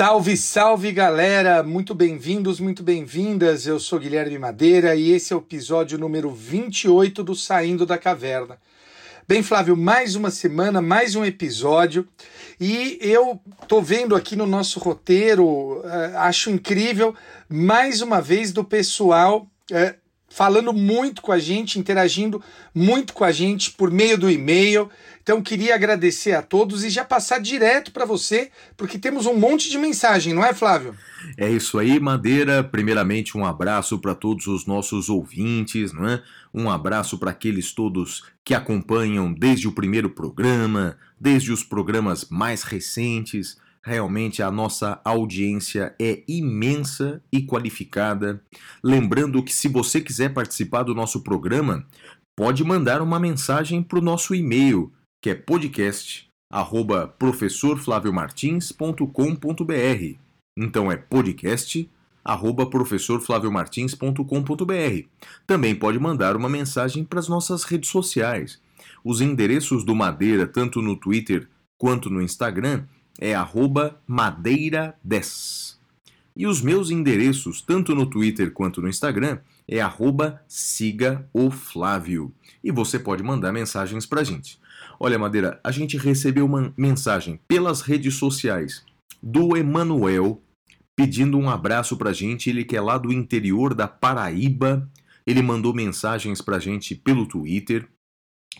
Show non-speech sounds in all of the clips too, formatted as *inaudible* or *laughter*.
Salve, salve galera, muito bem-vindos, muito bem-vindas. Eu sou Guilherme Madeira e esse é o episódio número 28 do Saindo da Caverna. Bem, Flávio, mais uma semana, mais um episódio. E eu tô vendo aqui no nosso roteiro, eh, acho incrível, mais uma vez do pessoal eh, falando muito com a gente, interagindo muito com a gente por meio do e-mail. Então queria agradecer a todos e já passar direto para você, porque temos um monte de mensagem, não é, Flávio? É isso aí, Madeira. Primeiramente, um abraço para todos os nossos ouvintes, não é? Um abraço para aqueles todos que acompanham desde o primeiro programa, desde os programas mais recentes. Realmente a nossa audiência é imensa e qualificada. Lembrando que se você quiser participar do nosso programa, pode mandar uma mensagem para o nosso e-mail, que é podcast arroba professorflaviomartins.com.br. Então é podcast arroba professorflaviomartins.com.br. Também pode mandar uma mensagem para as nossas redes sociais. Os endereços do Madeira, tanto no Twitter quanto no Instagram, é arroba madeira10. E os meus endereços, tanto no Twitter quanto no Instagram, é arroba siga o Flávio. E você pode mandar mensagens pra gente. Olha, Madeira, a gente recebeu uma mensagem pelas redes sociais do Emanuel pedindo um abraço pra gente. Ele que é lá do interior da Paraíba. Ele mandou mensagens pra gente pelo Twitter.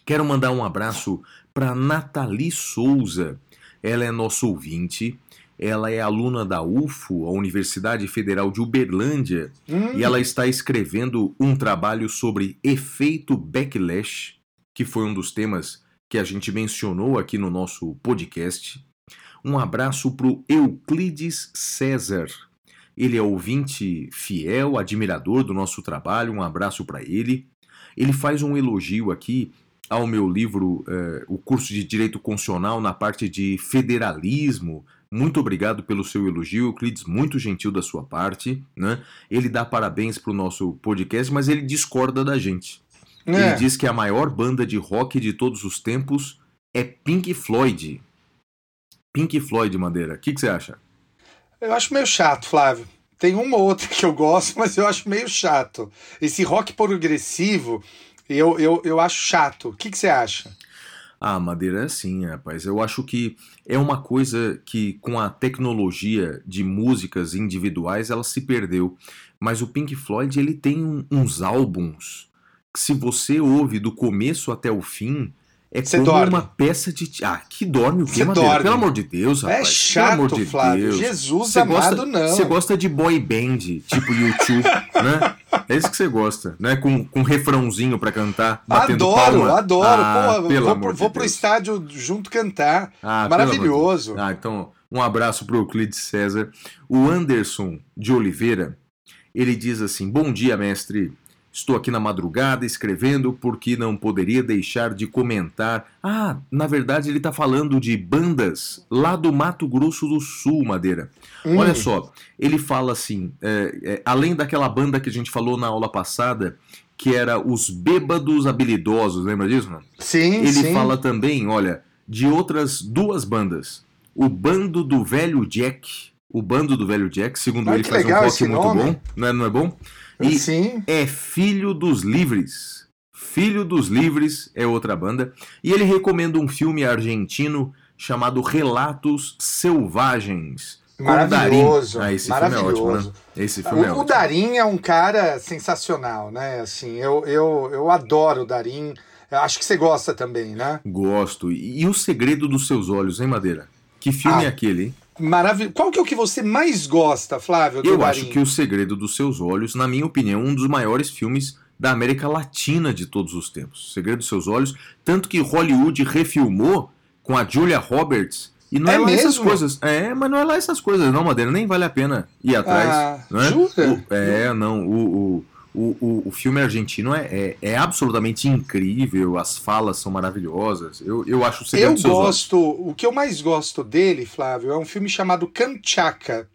Quero mandar um abraço para Nathalie Souza. Ela é nossa ouvinte. Ela é aluna da UFO, a Universidade Federal de Uberlândia, Hum, e ela está escrevendo um trabalho sobre efeito backlash, que foi um dos temas que a gente mencionou aqui no nosso podcast. Um abraço para o Euclides César. Ele é ouvinte fiel, admirador do nosso trabalho. Um abraço para ele. Ele faz um elogio aqui ao meu livro, eh, o curso de Direito Constitucional na parte de federalismo. Muito obrigado pelo seu elogio, Euclides, muito gentil da sua parte. Né? Ele dá parabéns para o nosso podcast, mas ele discorda da gente. Ele é. diz que a maior banda de rock de todos os tempos é Pink Floyd. Pink Floyd, Madeira. O que, que você acha? Eu acho meio chato, Flávio. Tem uma ou outra que eu gosto, mas eu acho meio chato. Esse rock progressivo, eu, eu, eu acho chato. O que, que você acha? Ah, Madeira é assim, rapaz. Eu acho que é uma coisa que com a tecnologia de músicas individuais ela se perdeu. Mas o Pink Floyd ele tem uns álbuns que se você ouve do começo até o fim é Você como dorme. uma peça de ah que dorme o quê, Madeira? dorme. Pelo amor de Deus, rapaz. é chato, de Flávio. Deus. Jesus Você amado, gosta, não. Você gosta de boy band, tipo YouTube, *laughs* né? É isso que você gosta, né? Com, com refrãozinho pra cantar, batendo Adoro, palma. adoro. Ah, Pô, pelo vou, amor pro, de vou pro Deus. estádio junto cantar. Ah, Maravilhoso. Ah, então, um abraço pro Euclides César. O Anderson de Oliveira, ele diz assim: Bom dia, mestre. Estou aqui na madrugada escrevendo porque não poderia deixar de comentar. Ah, na verdade ele está falando de bandas lá do Mato Grosso do Sul, Madeira. Hum. Olha só, ele fala assim: é, é, além daquela banda que a gente falou na aula passada, que era os Bêbados Habilidosos, lembra disso? Não? Sim, Ele sim. fala também, olha, de outras duas bandas. O Bando do Velho Jack. O Bando do Velho Jack, segundo Ai, ele, faz um rock muito bom. Não é, não é bom? E Sim. é Filho dos Livres. Filho dos Livres é outra banda. E ele recomenda um filme argentino chamado Relatos Selvagens. Maravilhoso. Ah, esse filme é ótimo, maravilhoso. né? Esse filme é O, o ótimo. Darim é um cara sensacional, né? Assim, eu, eu, eu adoro o Darim. Acho que você gosta também, né? Gosto. E, e O Segredo dos Seus Olhos, hein, Madeira? Que filme Ah, é aquele, hein? Maravilhoso. Qual que é o que você mais gosta, Flávio, Eu acho que O Segredo dos Seus Olhos, na minha opinião, é um dos maiores filmes da América Latina de todos os tempos. O Segredo dos Seus Olhos, tanto que Hollywood refilmou com a Julia Roberts E não é, É lá essas mesmo? coisas. É, mas não é lá essas coisas, não, Madeira. Nem vale a pena ir atrás. Ah, não é? jura? O- é, não. O, o, O, o, o filme argentino é, é, é, absolutamente incrível, as falas são maravilhosas. Eu, eu acho o Eu gosto, olhos. o que eu mais gosto dele, Flávio, é um filme chamado Kamchatka.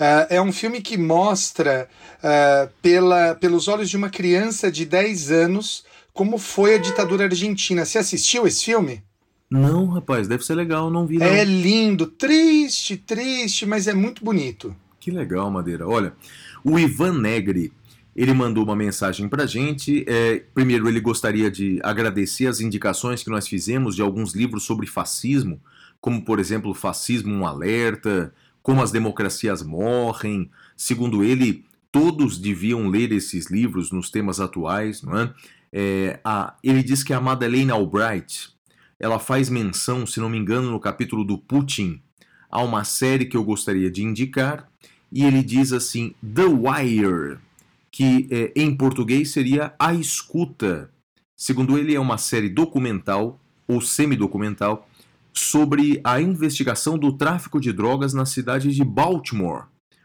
Uh, é um filme que mostra, uh, pela, pelos olhos de uma criança de 10 anos, como foi a ditadura argentina. Você assistiu esse filme? Não, rapaz, deve ser legal, não vi. Não. É lindo, triste, triste, mas é muito bonito. Que legal, Madeira. Olha, o Ivan Negri, ele mandou uma mensagem pra gente. É, primeiro, ele gostaria de agradecer as indicações que nós fizemos de alguns livros sobre fascismo, como, por exemplo, Fascismo um Alerta, Como as Democracias Morrem. Segundo ele, todos deviam ler esses livros nos temas atuais, não é? é a, ele diz que a Madeleine Albright, ela faz menção, se não me engano, no capítulo do Putin, a uma série que eu gostaria de indicar, e ele diz assim: The Wire, que é, em português seria A Escuta. Segundo ele, é uma série documental ou semidocumental sobre a investigação do tráfico de drogas na cidade de Baltimore,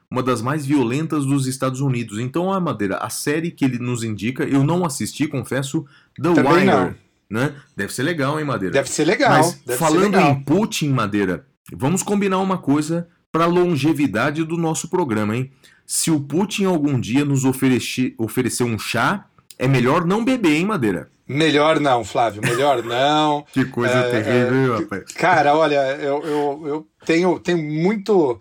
uma das mais violentas dos Estados Unidos. Então, a Madeira, a série que ele nos indica, eu não assisti, confesso, The Também Wire. Não né? Deve ser legal, hein, Madeira? Deve ser legal. Mas falando legal. em Putin, Madeira, vamos combinar uma coisa para a longevidade do nosso programa, hein? Se o Putin algum dia nos oferecer, oferecer um chá, é melhor não beber, hein, Madeira? Melhor não, Flávio, melhor não. *laughs* que coisa é, terrível, é, rapaz. Cara, olha, eu, eu, eu tenho, tenho muito.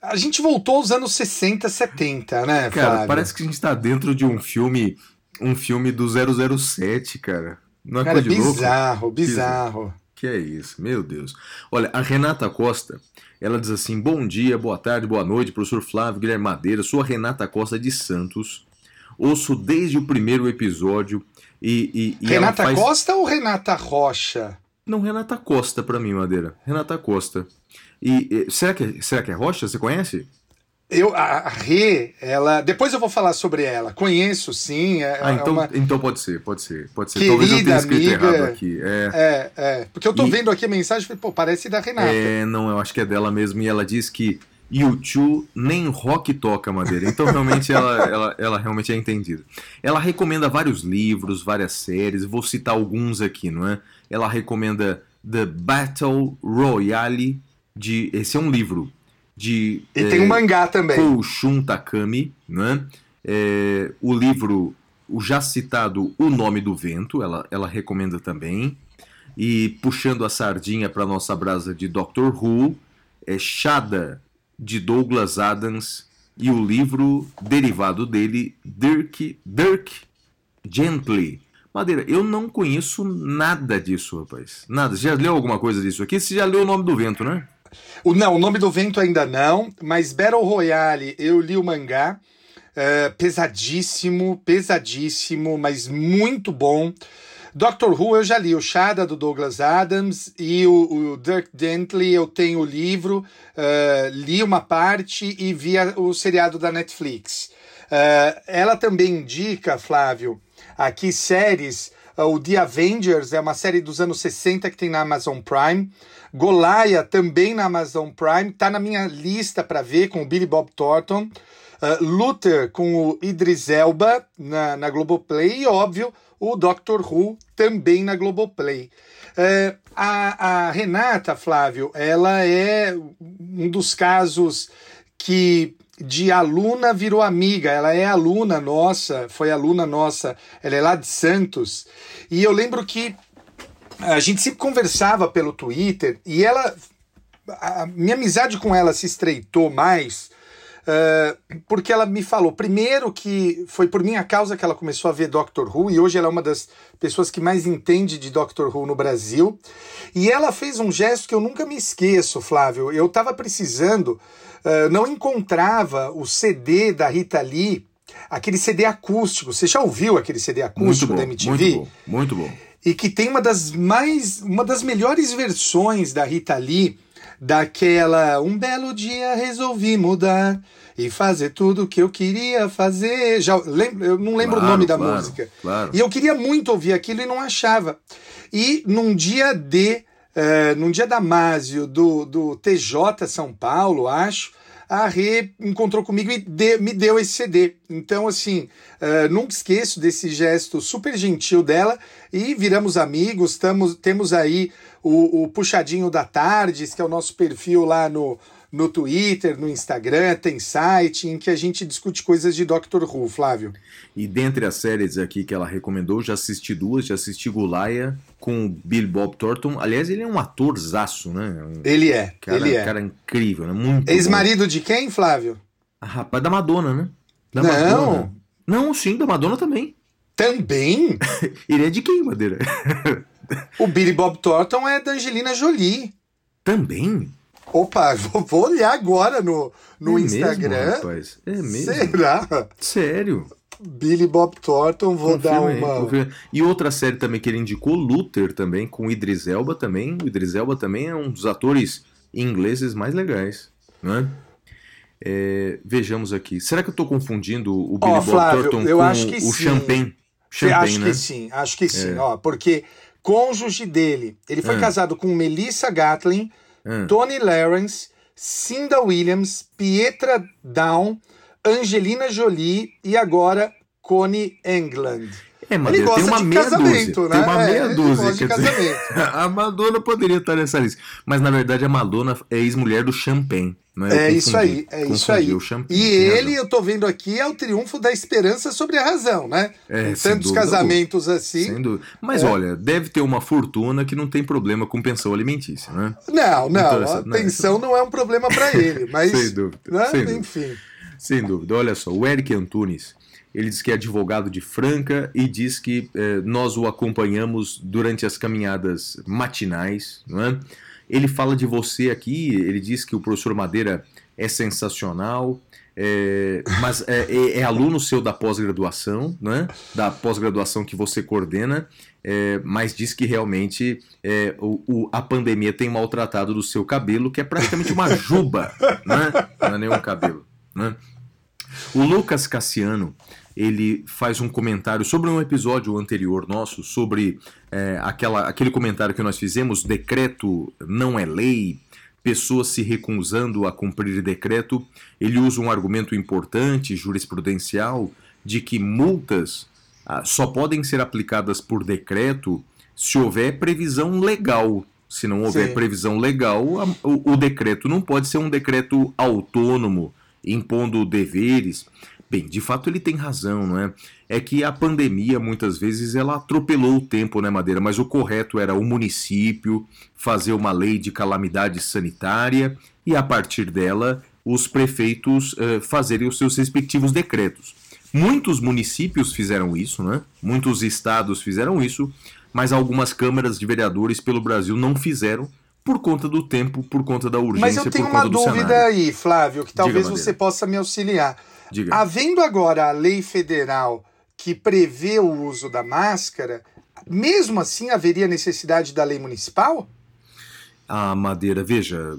A gente voltou aos anos 60, 70, né, Cara, Flávio? parece que a gente tá dentro de um filme, um filme do 007, cara. Não é Cara, coisa de bizarro, louco? bizarro. Que é isso, meu Deus. Olha, a Renata Costa, ela diz assim: bom dia, boa tarde, boa noite, professor Flávio Guilherme Madeira. Sou a Renata Costa de Santos. Ouço desde o primeiro episódio e. e, e Renata faz... Costa ou Renata Rocha? Não, Renata Costa para mim, Madeira. Renata Costa. E, e, será, que, será que é Rocha? Você conhece? Eu, a, Rê, ela. Depois eu vou falar sobre ela. Conheço, sim. É, ah, então, é uma... então pode ser, pode ser, pode ser. Querida Talvez eu tenha escrito amiga, errado aqui. É, é, é. Porque eu tô e... vendo aqui a mensagem e pô, parece da Renata. É, não, eu acho que é dela mesmo. E ela diz que YouTube nem rock toca madeira. Então realmente ela, *laughs* ela, ela realmente é entendida. Ela recomenda vários livros, várias séries. Vou citar alguns aqui, não é? Ela recomenda The Battle Royale de. Esse é um livro de. E é, tem um mangá também. Koushun Takami, né? É, o livro, o já citado O Nome do Vento, ela, ela recomenda também. E puxando a sardinha para nossa brasa de Doctor Who, é Shada, de Douglas Adams, e o livro derivado dele, Dirk, Dirk Gently. Madeira, eu não conheço nada disso, rapaz. Nada. Você já leu alguma coisa disso aqui? Você já leu O Nome do Vento, né? O, não, o nome do vento ainda não, mas Battle Royale eu li o mangá. Uh, pesadíssimo, pesadíssimo, mas muito bom. Doctor Who eu já li, o Shada do Douglas Adams e o, o Dirk Gently eu tenho o livro, uh, li uma parte e vi a, o seriado da Netflix. Uh, ela também indica, Flávio, aqui séries. o The Avengers é uma série dos anos 60 que tem na Amazon Prime. Golaia também na Amazon Prime, tá na minha lista para ver com o Billy Bob Thornton. Uh, Luther com o Idris Elba na, na Globoplay e, óbvio, o Doctor Who também na Globoplay. Uh, a, a Renata, Flávio, ela é um dos casos que de aluna virou amiga. Ela é aluna nossa, foi aluna nossa, ela é lá de Santos. E eu lembro que a gente sempre conversava pelo Twitter e ela. A minha amizade com ela se estreitou mais uh, porque ela me falou, primeiro, que foi por minha causa que ela começou a ver Doctor Who e hoje ela é uma das pessoas que mais entende de Doctor Who no Brasil. E ela fez um gesto que eu nunca me esqueço, Flávio. Eu estava precisando, uh, não encontrava o CD da Rita Lee aquele CD acústico. Você já ouviu aquele CD acústico bom, da MTV? Muito bom, muito bom e que tem uma das mais uma das melhores versões da Rita Lee daquela um belo dia resolvi mudar e fazer tudo o que eu queria fazer. Já lembro, eu não lembro claro, o nome da claro, música. Claro. E eu queria muito ouvir aquilo e não achava. E num dia de uh, num dia da Másio do, do TJ São Paulo, acho, a Rê encontrou comigo e de, me deu esse CD. Então, assim, uh, nunca esqueço desse gesto super gentil dela e viramos amigos. Temos aí o, o Puxadinho da Tardes, que é o nosso perfil lá no, no Twitter, no Instagram, tem site em que a gente discute coisas de Doctor Who, Flávio. E dentre as séries aqui que ela recomendou, já assisti duas, já assisti Golaia com o Bill Bob Thornton. Aliás, ele é um atorzaço, né? Um ele é, cara, ele é. cara incrível, né? Muito Ex-marido de quem, Flávio? Ah, rapaz, da Madonna, né? Da Não. Madonna. Não, sim, da Madonna também. Também? *laughs* ele é de quem, Madeira? o Billy Bob Thornton é da Angelina Jolie. Também? Opa, *laughs* vou, vou olhar agora no, no é Instagram. Mesmo, rapaz? É mesmo? Será? Sério? Billy Bob Thornton, vou dar uma. confirma. E outra série também que ele indicou, Luther também, com o Idris Elba também. O Idris Elba também é um dos atores ingleses mais legais, né? É, vejamos aqui. Será que eu estou confundindo o Billy Ó, Bob Flávio, Thornton com acho que o sim. Champagne? Champagne, acho né? que sim, acho que sim, É. ó, porque cônjuge dele, ele foi Ah. casado com Melissa Gatlin, Ah, Tony Lawrence, Cinda Williams, Pietra Down, Angelina Jolie e agora Connie England. É, mas Ele tem gosta uma de meia casamento, dúzia. né? Tem uma É, meia ele dúzia, gosta de quer dizer. casamento. *laughs* a Madonna poderia estar nessa lista. Mas na verdade a Madonna é ex-mulher do Champagne. Não É Eu isso aí, é isso aí. E tem ele, eu tô vendo aqui, é o triunfo da esperança sobre a razão, né? É, tantos dúvida casamentos assim. Sem dúvida. Mas É. olha, deve ter uma fortuna que não tem problema com pensão alimentícia, né? Não, não, Então, a essa- não, pensão não é um problema para ele, *laughs* mas. Sem dúvida, né? sem dúvida. Enfim. Sem dúvida. Olha só, o Eric Antunes, ele diz que é advogado de Franca e diz que eh, nós o acompanhamos durante as caminhadas matinais, não é? Ele fala de você aqui, ele diz que o professor Madeira é sensacional, é, mas é, é- é aluno seu da pós-graduação, né? Da pós-graduação que você coordena, é, mas diz que realmente o, o- a pandemia tem maltratado do seu cabelo, que é praticamente uma juba, né? Não é nenhum cabelo, né? O Lucas Cassiano, ele faz um comentário sobre um episódio anterior nosso, sobre é, aquela, aquele comentário que nós fizemos, decreto não é lei, pessoas se recusando a cumprir decreto. Ele usa um argumento importante, jurisprudencial, de que multas ah, só podem ser aplicadas por decreto se houver previsão legal. Se não houver Sim. previsão legal, a- o, o decreto não pode ser um decreto autônomo, impondo deveres. Bem, de fato ele tem razão, não é? É que a pandemia, muitas vezes, ela atropelou o tempo, né, Madeira? Mas o correto era o município fazer uma lei de calamidade sanitária e, a partir dela, os prefeitos eh, fazerem os seus respectivos decretos. Muitos municípios fizeram isso, né? Muitos estados fizeram isso, mas algumas câmaras de vereadores pelo Brasil não fizeram por conta do tempo, por conta da urgência, Mas eu tenho uma dúvida aí, Flávio, que talvez Madeira. você possa me auxiliar. Diga. Havendo agora a lei federal que prevê o uso da máscara, mesmo assim haveria necessidade da lei municipal? a Madeira, veja,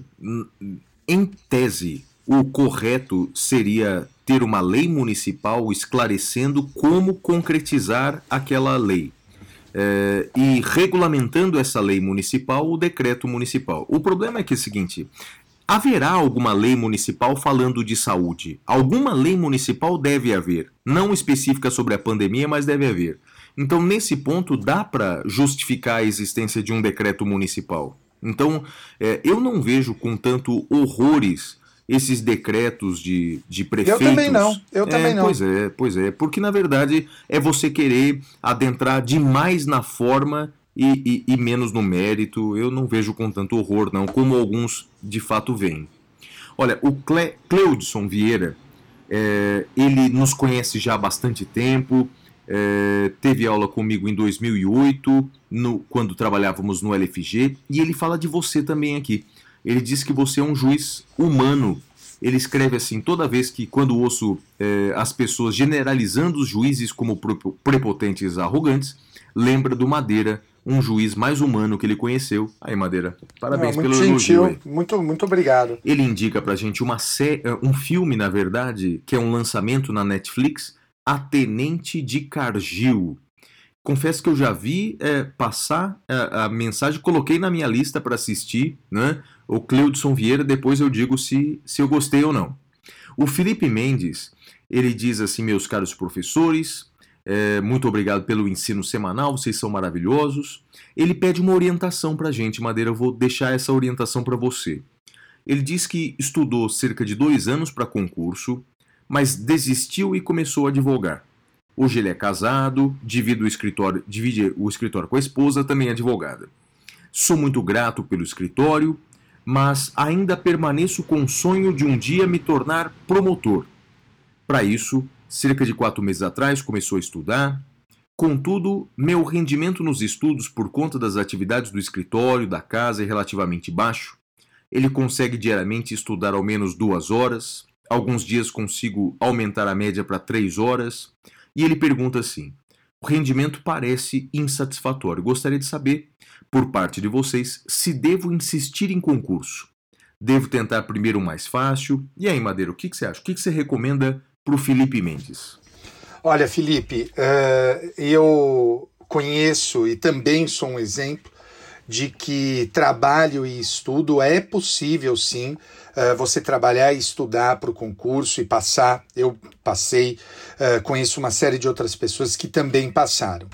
em tese, o correto seria ter uma lei municipal esclarecendo como concretizar aquela lei. É, e regulamentando essa lei municipal, o decreto municipal. O problema é que é o seguinte: haverá alguma lei municipal falando de saúde? Alguma lei municipal deve haver. Não específica sobre a pandemia, mas deve haver. Então, nesse ponto, dá para justificar a existência de um decreto municipal. Então, é, eu não vejo com tanto horrores esses decretos de, de prefeitos. também não, eu É, também não. Pois é, pois é. Porque, na verdade, é você querer adentrar demais na forma e, e- e menos no mérito. Eu não vejo com tanto horror, não, como alguns de fato veem. Olha, o Cle Cleudson Vieira, é, ele nos conhece já há bastante tempo, é, teve aula comigo em 2008, no- quando trabalhávamos no LFG, e ele fala de você também aqui. Ele diz que você é um juiz humano. Ele escreve assim: toda vez que, quando ouço é, as pessoas generalizando os juízes como prepo- prepotentes arrogantes, lembra do Madeira, um juiz mais humano que ele conheceu. Aí, Madeira, parabéns Não, pelo muito elogio. aí. gentil, muito, muito obrigado. Ele indica pra gente uma sé- eh, um filme, na verdade, que é um lançamento na Netflix, A Tenente de Cargill. Confesso que eu já vi eh, passar eh, a mensagem, coloquei na minha lista para assistir, né? o Cleudson Vieira, depois eu digo se, se eu gostei ou não. O Felipe Mendes, ele diz assim, meus caros professores, é, muito obrigado pelo ensino semanal, vocês são maravilhosos. Ele pede uma orientação para a gente, Madeira, eu vou deixar essa orientação para você. Ele diz que estudou cerca de dois anos para concurso, mas desistiu e começou a advogar. Hoje ele é casado, divide o escritório, divide o escritório com a esposa, também advogada. Sou muito grato pelo escritório, mas ainda permaneço com o sonho de um dia me tornar promotor. Para isso, cerca de quatro meses atrás, começou a estudar. Contudo, meu rendimento nos estudos, por conta das atividades do escritório, da casa, é relativamente baixo. Ele consegue diariamente estudar ao menos duas horas, alguns dias consigo aumentar a média para três horas, e ele pergunta assim: o rendimento parece insatisfatório. Gostaria de saber por parte de vocês se devo insistir em concurso. Devo tentar primeiro o mais fácil. E aí, Madeira, o que, que você acha? O que, que você recomenda para o Felipe Mendes? Olha, Felipe, uh, eu conheço e também sou um exemplo de que trabalho e estudo é possível sim uh, você trabalhar e estudar para o concurso e passar. Eu passei, uh, conheço uma série de outras pessoas que também passaram.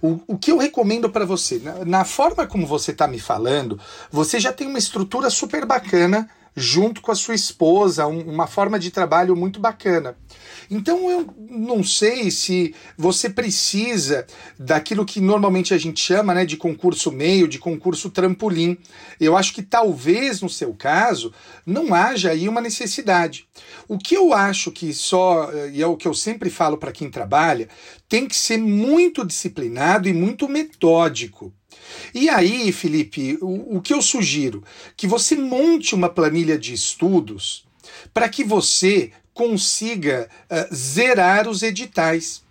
O, o que eu recomendo para você, na, na forma como você está me falando, você já tem uma estrutura super bacana junto com a sua esposa, um, uma forma de trabalho muito bacana. Então eu não sei se você precisa daquilo que normalmente a gente chama né, de concurso meio, de concurso trampolim. Eu acho que talvez no seu caso não haja aí uma necessidade. O que eu acho que só, e é o que eu sempre falo para quem trabalha, tem que ser muito disciplinado e muito metódico. E aí, Felipe, o, o que eu sugiro? Que você monte uma planilha de estudos para que você consiga uh, zerar os editais.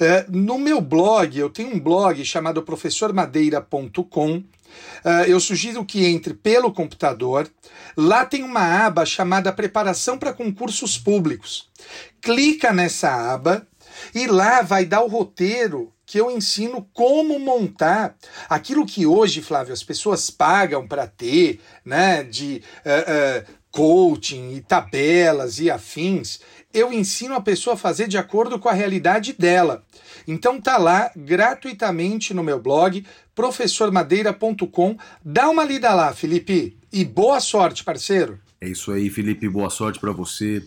Uh, no meu blog, eu tenho um blog chamado professormadeira.com. Uh, eu sugiro que entre pelo computador. Lá tem uma aba chamada Preparação para Concursos Públicos. Clica nessa aba e lá vai dar o roteiro que eu ensino como montar aquilo que hoje, Flávio, as pessoas pagam para ter, né, de uh, uh, coaching e tabelas e afins. Eu ensino a pessoa a fazer de acordo com a realidade dela. Então tá lá gratuitamente no meu blog professormadeira.com. Dá uma lida lá, Felipe, e boa sorte, parceiro. É isso aí, Felipe, boa sorte para você.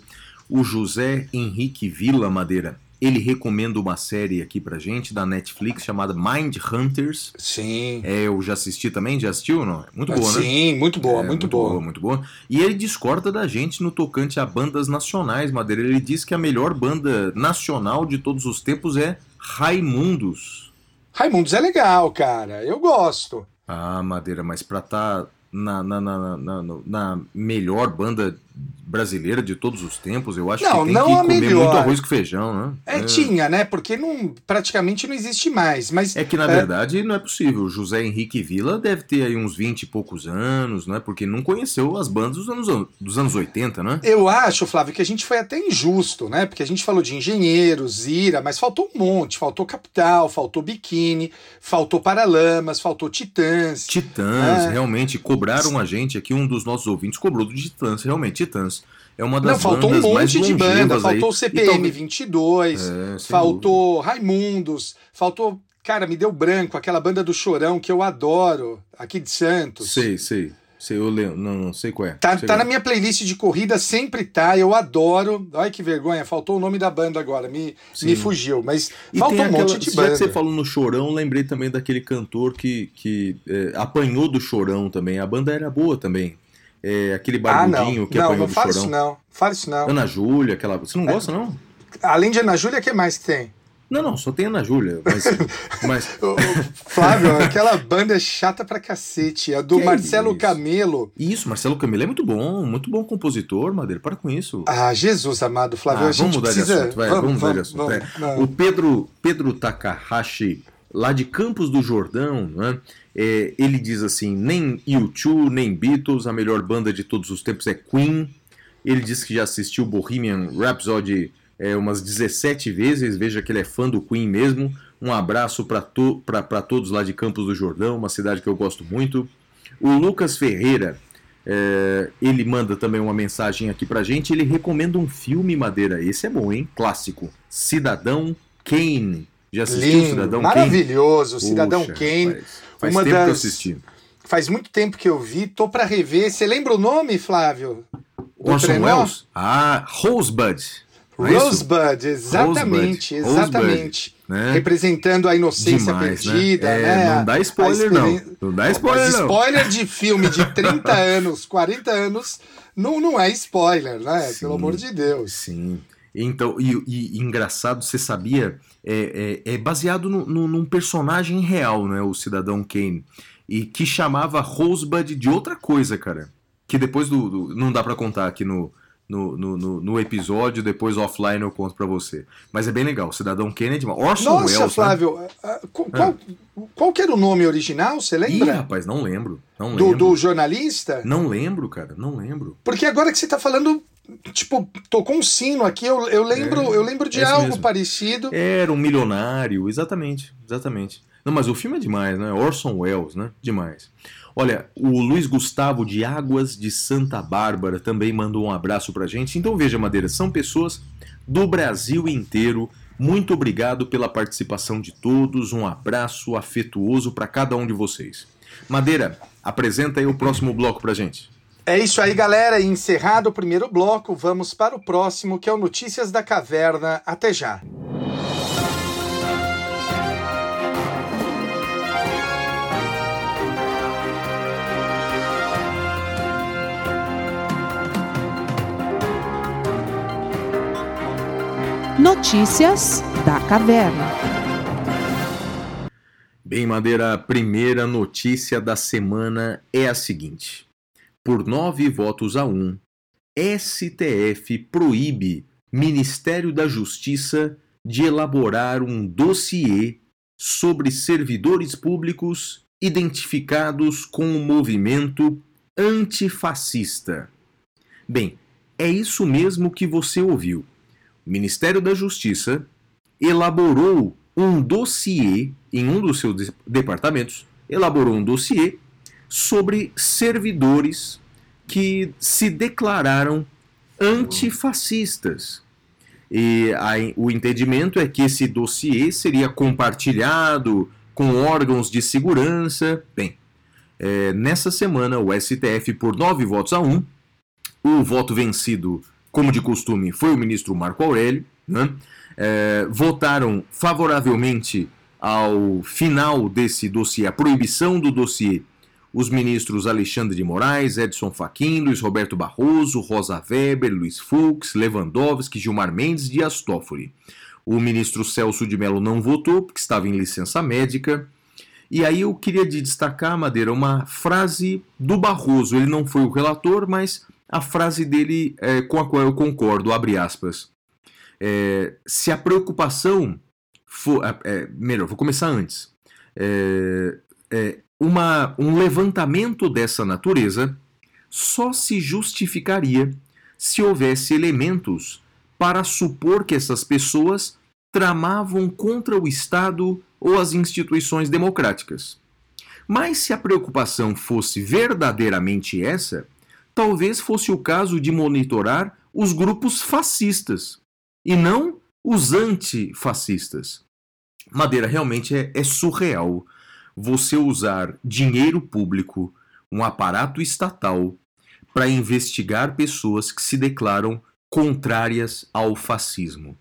O José Henrique Vila Madeira ele recomenda uma série aqui pra gente da Netflix chamada Mind Hunters. Sim. É, eu já assisti também, já assistiu não? Muito boa, né? Sim, muito boa, é, muito, muito boa. boa. Muito boa. E ele discorda da gente no tocante a bandas nacionais, Madeira. Ele diz que a melhor banda nacional de todos os tempos é Raimundos. Raimundos é legal, cara. Eu gosto. Ah, Madeira, mas pra estar tá na, na, na, na melhor banda brasileira de todos os tempos, eu acho não, que tem não que a comer melhor. muito arroz com feijão, né? É, é, tinha, né? Porque não, praticamente não existe mais. Mas, é que, na é... verdade, não é possível. José Henrique Vila deve ter aí uns 20 e poucos anos, né? Porque não conheceu as bandas dos anos, dos anos 80, né? Eu acho, Flávio, que a gente foi até injusto, né? Porque a gente falou de engenheiros, Ira, mas faltou um monte. Faltou Capital, faltou Biquíni, faltou Paralamas, faltou Titãs. Titãs, é... realmente, cobraram a gente aqui, um dos nossos ouvintes cobrou do Titãs, realmente, Titãs é uma das Não, faltou um monte de banda, faltou o CPM então, 22, é, faltou dúvida. Raimundos, faltou, cara, me deu branco, aquela banda do Chorão que eu adoro, aqui de Santos. Sei, sei. Sei, eu lembro, não, não sei qual é. Tá, tá na minha playlist de corrida, sempre tá, eu adoro. Ai que vergonha, faltou o nome da banda agora, me, me fugiu, mas e faltou um aquela, monte de banda. Já que você falou no Chorão, lembrei também daquele cantor que, que é, apanhou do Chorão também, a banda era boa também. É, aquele barbudinho ah, que não, apanhou não do chorão. Isso não, fala isso não. Ana Júlia, aquela. Você não gosta, não? Além de Ana Júlia, o que mais que tem? Não, não, só tem Ana Júlia. Mas. *laughs* mas... Flávio, aquela banda é chata pra cacete. A do Que Marcelo isso? Camelo. Isso, Marcelo Camelo é muito bom, muito bom compositor, Madeira. Para com isso. Ah, Jesus amado, Flávio. Ah, a gente vamos mudar precisa... de assunto, vai, vamos, mudar de assunto. vamos, é. não. O Pedro, Pedro Takahashi, lá de Campos do Jordão, né? É, ele diz assim: nem U2, nem Beatles, a melhor banda de todos os tempos é Queen. Ele diz que já assistiu Bohemian Rhapsody é, umas 17 vezes, veja que ele é fã do Queen mesmo. Um abraço para to todos lá de Campos do Jordão, uma cidade que eu gosto muito. O Lucas Ferreira É, ele manda também uma mensagem aqui pra gente. Ele recomenda um filme, Madeira. Esse é bom, hein? Clássico. Cidadão Kane. Já assistiu Lindo, Cidadão maravilhoso, Kane? Cidadão Poxa, Kane. Faz uma tempo que eu das- assisti. Faz muito tempo que eu vi, tô pra rever. Você lembra o nome, Flávio? Do Orson trenó? Welles? Ah, Rosebud. É? Rosebud, exatamente, Rosebud, exatamente. Né? Representando a inocência Demais, né? perdida, É, né? não dá spoiler, não. Não dá spoiler, Mas não. spoiler de filme de *laughs* 30 anos, 40 anos, não, não é spoiler, né? Sim. Pelo amor de Deus. Sim. Então, e- e engraçado, você sabia, é, é- é baseado no- no- num personagem real, né? O Cidadão Kane. E que chamava Rosebud de outra coisa, cara. Que depois do. do- não dá pra contar aqui no, no, no, no- episódio, depois offline eu conto pra você. Mas é bem legal. Cidadão Kane é. Orson Nossa, Welles. né? Flávio, ah, qu- qual, qual que era o nome original, você Ih, lembra? rapaz, não lembro. Não do, lembro. do jornalista? Não lembro, cara. Não lembro. Porque agora que você tá falando, tipo, tocou um sino aqui, eu, eu lembro, É, eu lembro de é algo mesmo. parecido. Era um milionário, exatamente, exatamente. Não, mas o filme é demais, né? Orson Welles, né? Demais. Olha, o Luiz Gustavo de Águas de Santa Bárbara também mandou um abraço pra gente. Então veja, Madeira, são pessoas do Brasil inteiro. Muito obrigado pela participação de todos. Um abraço afetuoso para cada um de vocês. Madeira, apresenta aí o próximo bloco pra gente. É isso aí, galera. E encerrado o primeiro bloco, vamos para o próximo, que é o Notícias da Caverna. Até já. Notícias da Caverna. Bem, Madeira, a primeira notícia da semana é a seguinte: por nove votos a um, STF proíbe Ministério da Justiça de elaborar um dossiê sobre servidores públicos identificados com o movimento antifascista. Bem, é isso mesmo que você ouviu. O Ministério da Justiça elaborou um dossiê em um dos seus de- departamentos, elaborou um dossiê sobre servidores que se declararam antifascistas. E a- o entendimento é que esse dossiê seria compartilhado com órgãos de segurança. Bem, é, nessa semana o STF, por nove votos a um, o voto vencido, como de costume, foi o ministro Marco Aurélio, né? É, votaram favoravelmente ao final desse dossiê, a proibição do dossiê, os ministros Alexandre de Moraes, Edson Fachin, Luiz Roberto Barroso, Rosa Weber, Luiz Fux, Lewandowski, Gilmar Mendes e Dias Toffoli. O ministro Celso de Mello não votou, porque estava em licença médica. E aí eu queria de destacar, Madeira, uma frase do Barroso. Ele não foi o relator, mas a frase dele é, com a qual eu concordo, abre aspas. É, se a preocupação for. é, é, melhor, vou começar antes. É, uma, um levantamento dessa natureza só se justificaria se houvesse elementos para supor que essas pessoas tramavam contra o Estado ou as instituições democráticas. Mas se a preocupação fosse verdadeiramente essa, talvez fosse o caso de monitorar os grupos fascistas e não os antifascistas. Madeira, realmente é, é surreal você usar dinheiro público, um aparato estatal, para investigar pessoas que se declaram contrárias ao fascismo.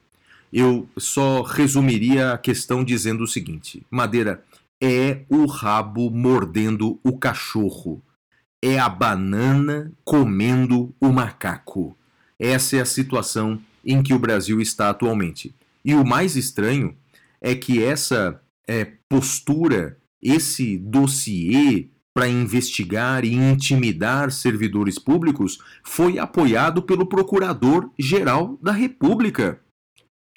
Eu só resumiria a questão dizendo o seguinte: Madeira é o rabo mordendo o cachorro, é a banana comendo o macaco. Essa é a situação em que o Brasil está atualmente. E o mais estranho é que essa é, postura, esse dossiê para investigar e intimidar servidores públicos foi apoiado pelo Procurador-Geral da República.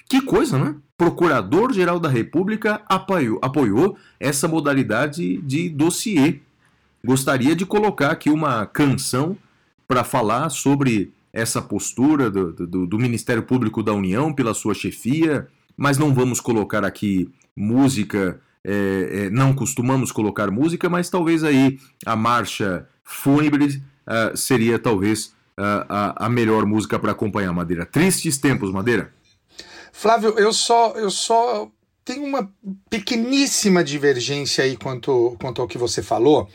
Que coisa, né? Procurador-Geral da República apoiou, apoiou essa modalidade de dossiê. Gostaria de colocar aqui uma canção para falar sobre essa postura do, do, do Ministério Público da União pela sua chefia, mas não vamos colocar aqui música, é, é, não costumamos colocar música, mas talvez aí a marcha fúnebre uh, seria talvez uh, a, a melhor música para acompanhar Madeira. Tristes tempos, Madeira. Flávio, eu só, eu só tenho uma pequeníssima divergência aí quanto, quanto ao que você falou.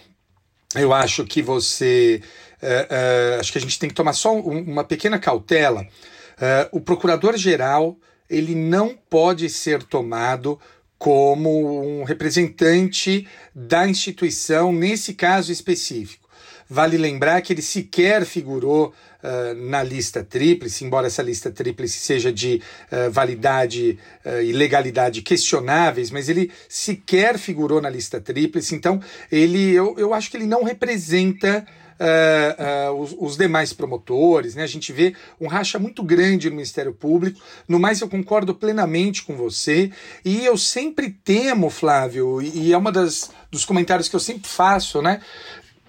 Eu acho que você. Uh, acho que a gente tem que tomar só um, uma pequena cautela. Uh, o procurador-geral ele não pode ser tomado como um representante da instituição nesse caso específico. Vale lembrar que ele sequer figurou uh, na lista tríplice, embora essa lista tríplice seja de uh, validade uh, e legalidade questionáveis, mas ele sequer figurou na lista tríplice, então ele, eu, eu acho que ele não representa Uh, uh, os, os, demais promotores, né? A gente vê um racha muito grande no Ministério Público. No mais, eu concordo plenamente com você. E eu sempre temo, Flávio, e é uma das dos comentários que eu sempre faço, né?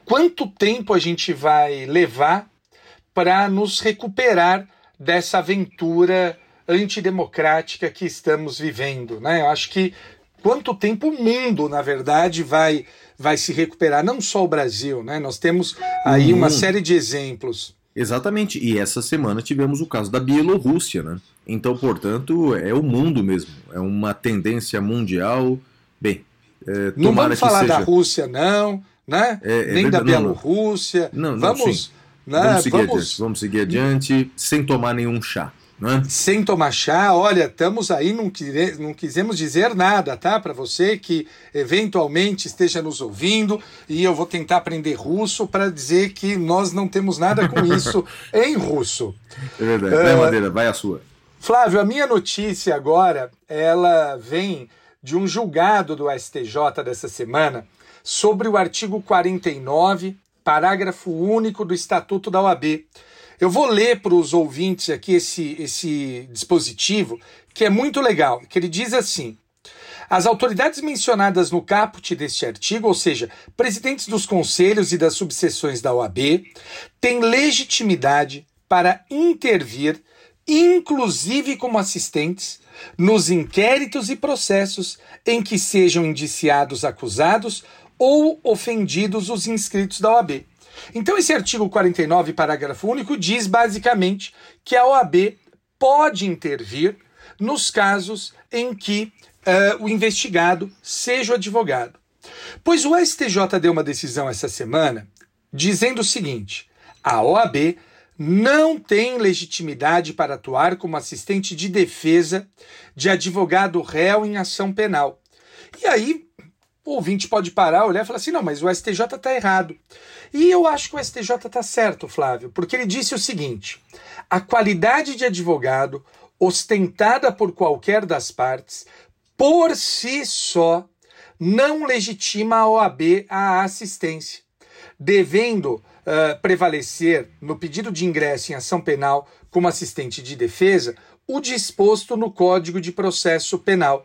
quanto tempo a gente vai levar para nos recuperar dessa aventura antidemocrática que estamos vivendo, né? Eu acho que quanto tempo o mundo, na verdade, vai vai se recuperar, não só o Brasil, né? Nós temos aí uma série de exemplos. Exatamente, e essa semana tivemos o caso da Bielorrússia, né? Então, portanto, é o mundo mesmo, é uma tendência mundial. Bem, é, não vamos falar seja... da Rússia, não né? É, é Nem da Bielorrússia. Não, não, vamos, né? vamos, seguir vamos... Adiante, vamos seguir adiante sem tomar nenhum chá. Né? Sem tomar chá, olha, estamos aí, não, quire, não quisemos dizer nada, tá? Para você que eventualmente esteja nos ouvindo, e eu vou tentar aprender russo para dizer que nós não temos nada com *laughs* isso em russo. É verdade. Vai, uh, Madeira, vai a sua. Flávio, a minha notícia agora, ela vem de um julgado do STJ dessa semana sobre o artigo 49, parágrafo único do Estatuto da OAB. Eu vou ler para os ouvintes aqui esse, esse dispositivo, que é muito legal, que ele diz assim: as autoridades mencionadas no caput deste artigo, ou seja, presidentes dos conselhos e das subseções da OAB, têm legitimidade para intervir, inclusive como assistentes, nos inquéritos e processos em que sejam indiciados acusados ou ofendidos os inscritos da OAB. Então, esse artigo 49, parágrafo único, diz basicamente que a OAB pode intervir nos casos em que uh, o investigado seja o advogado. Pois o STJ deu uma decisão essa semana dizendo o seguinte: a OAB não tem legitimidade para atuar como assistente de defesa de advogado réu em ação penal. E aí o ouvinte pode parar, olhar e falar assim: não, mas o STJ está errado. E eu acho que o STJ está certo, Flávio, porque ele disse o seguinte: a qualidade de advogado, ostentada por qualquer das partes, por si só, não legitima a OAB à assistência, devendo uh, prevalecer no pedido de ingresso em ação penal como assistente de defesa o disposto no Código de Processo Penal.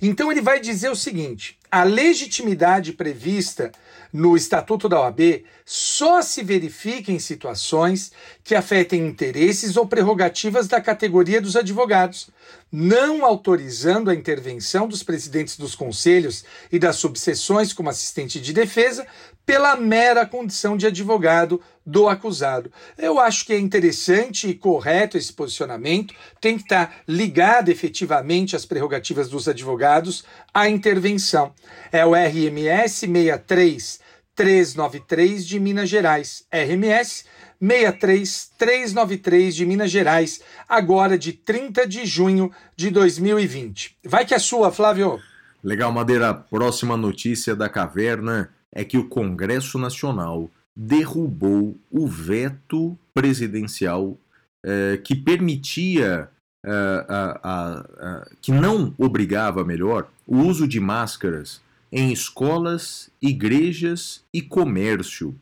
Então ele vai dizer o seguinte: a legitimidade prevista no Estatuto da OAB só se verifica em situações que afetem interesses ou prerrogativas da categoria dos advogados, não autorizando a intervenção dos presidentes dos conselhos e das subseções como assistente de defesa pela mera condição de advogado do acusado. Eu acho que é interessante e correto esse posicionamento, tem que estar ligado efetivamente às prerrogativas dos advogados à intervenção. É o RMS 63393 de Minas Gerais. RMS 63393 de Minas Gerais, agora de 30 de junho de 2020. Vai que é sua, Flávio. Legal, Madeira. Próxima notícia da caverna é que o Congresso Nacional derrubou o veto presidencial eh, que permitia, eh, a, a, a, que não obrigava, melhor, o uso de máscaras em escolas, igrejas e comércio.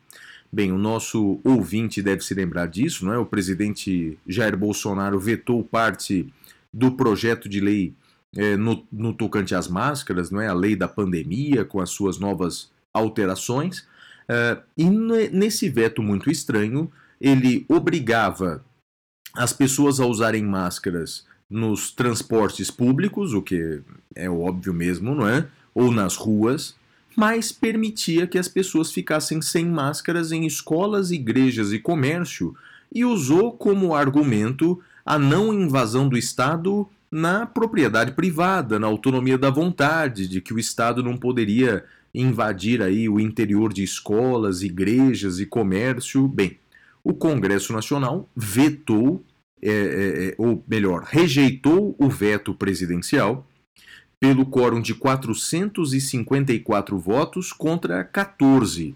Bem, o nosso ouvinte deve se lembrar disso, não é? O presidente Jair Bolsonaro vetou parte do projeto de lei eh, no, no tocante às máscaras, não é? A lei da pandemia, com as suas novas alterações, uh, e nesse veto muito estranho, ele obrigava as pessoas a usarem máscaras nos transportes públicos, o que é óbvio mesmo, não é? Ou nas ruas, mas permitia que as pessoas ficassem sem máscaras em escolas, igrejas e comércio e usou como argumento a não invasão do Estado na propriedade privada, na autonomia da vontade, de que o Estado não poderia invadir aí o interior de escolas, igrejas e comércio. Bem, o Congresso Nacional vetou, é, é, ou melhor, rejeitou o veto presidencial pelo quórum de 454 votos contra 14,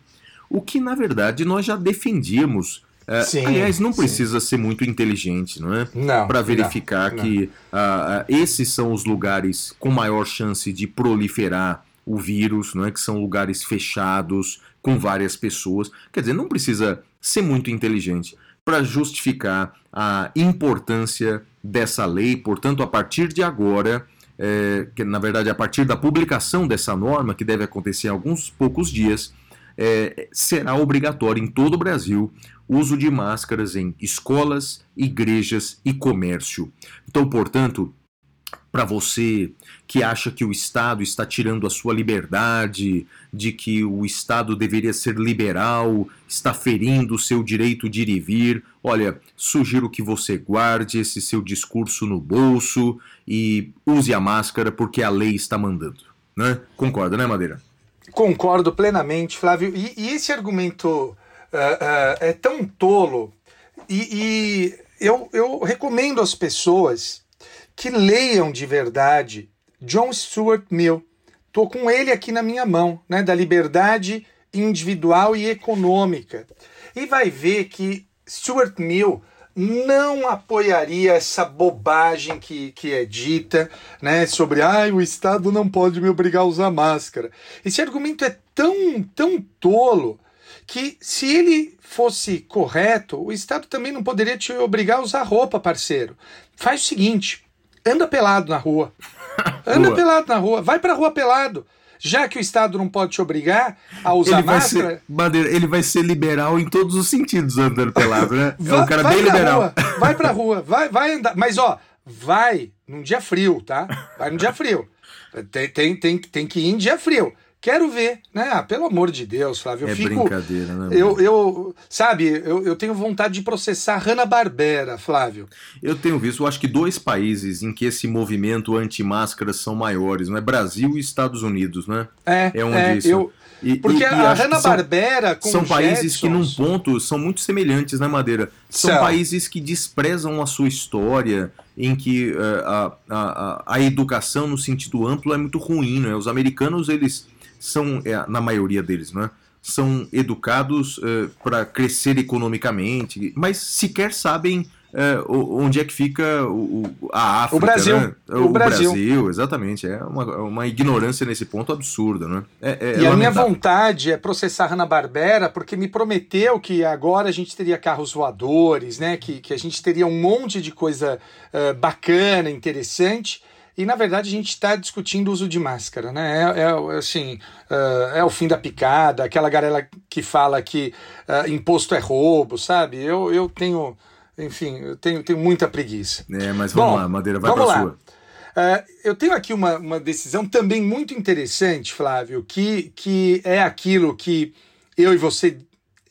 o que na verdade nós já defendíamos. Uh, sim, aliás, não sim. precisa ser muito inteligente, não é? Não. Para verificar não, que uh, esses são os lugares com maior chance de proliferar o vírus, não é? Que são lugares fechados com várias pessoas. Quer dizer, não precisa ser muito inteligente para justificar a importância dessa lei. Portanto, a partir de agora, é, que na verdade a partir da publicação dessa norma, que deve acontecer em alguns poucos dias, é, será obrigatório em todo o Brasil uso de máscaras em escolas, igrejas e comércio. Então, portanto, para você que acha que o Estado está tirando a sua liberdade, de que o Estado deveria ser liberal, está ferindo o seu direito de ir e vir, olha, sugiro que você guarde esse seu discurso no bolso e use a máscara porque a lei está mandando. Né? Concorda, né, Madeira? Concordo plenamente, Flávio. E, e esse argumento uh, uh, é tão tolo. E, e eu, eu recomendo às pessoas que leiam de verdade John Stuart Mill. Estou com ele aqui na minha mão, né, da liberdade individual e econômica. E vai ver que Stuart Mill não apoiaria essa bobagem que, que é dita, né, sobre ah, o Estado não pode me obrigar a usar máscara. Esse argumento é tão, tão tolo que se ele fosse correto, o Estado também não poderia te obrigar a usar roupa, parceiro. Faz o seguinte, anda pelado na rua. *laughs* Anda rua. pelado na rua. Vai pra rua pelado. Já que o Estado não pode te obrigar a usar ele máscara. Ser, Madeira, ele vai ser liberal em todos os sentidos andando pelado, né? É um cara bem liberal. Rua, *laughs* vai pra rua, vai, vai andar. Mas ó, vai num dia frio, tá? Vai num dia frio. Tem, tem, tem, tem que ir em dia frio. Quero ver, né? Ah, pelo amor de Deus, Flávio. Eu é fico, brincadeira, né? Eu, eu, sabe, eu, eu tenho vontade de processar Hanna-Barbera, Flávio. Eu tenho visto, eu acho que dois países em que esse movimento anti-máscaras são maiores, né? Brasil e Estados Unidos, né? É, é onde é, isso. Eu, e, Porque e, a Hanna-Barbera com São países Jetsons... que, num ponto, são muito semelhantes, né, Madeira? São, são. países que desprezam a sua história, em que uh, a, a, a educação, no sentido amplo, é muito ruim, né? Os americanos, eles são, é, na maioria deles, né, são educados é, para crescer economicamente, mas sequer sabem é, onde é que fica o, a África. O Brasil. Né? O, o Brasil. Brasil. exatamente. É uma, uma ignorância nesse ponto absurda. Né? É, é, e a minha vontade é processar Hanna-Barbera porque me prometeu que agora a gente teria carros voadores, né? que, que a gente teria um monte de coisa uh, bacana, interessante. E na verdade a gente está discutindo o uso de máscara, né? É, é assim, uh, é o fim da picada, aquela galera que fala que uh, imposto é roubo, sabe? Eu, eu tenho, enfim, eu tenho, tenho muita preguiça. É, mas vamos Bom, lá, Madeira, vai para sua. Uh, eu tenho aqui uma, uma decisão também muito interessante, Flávio, que, que é aquilo que eu e você,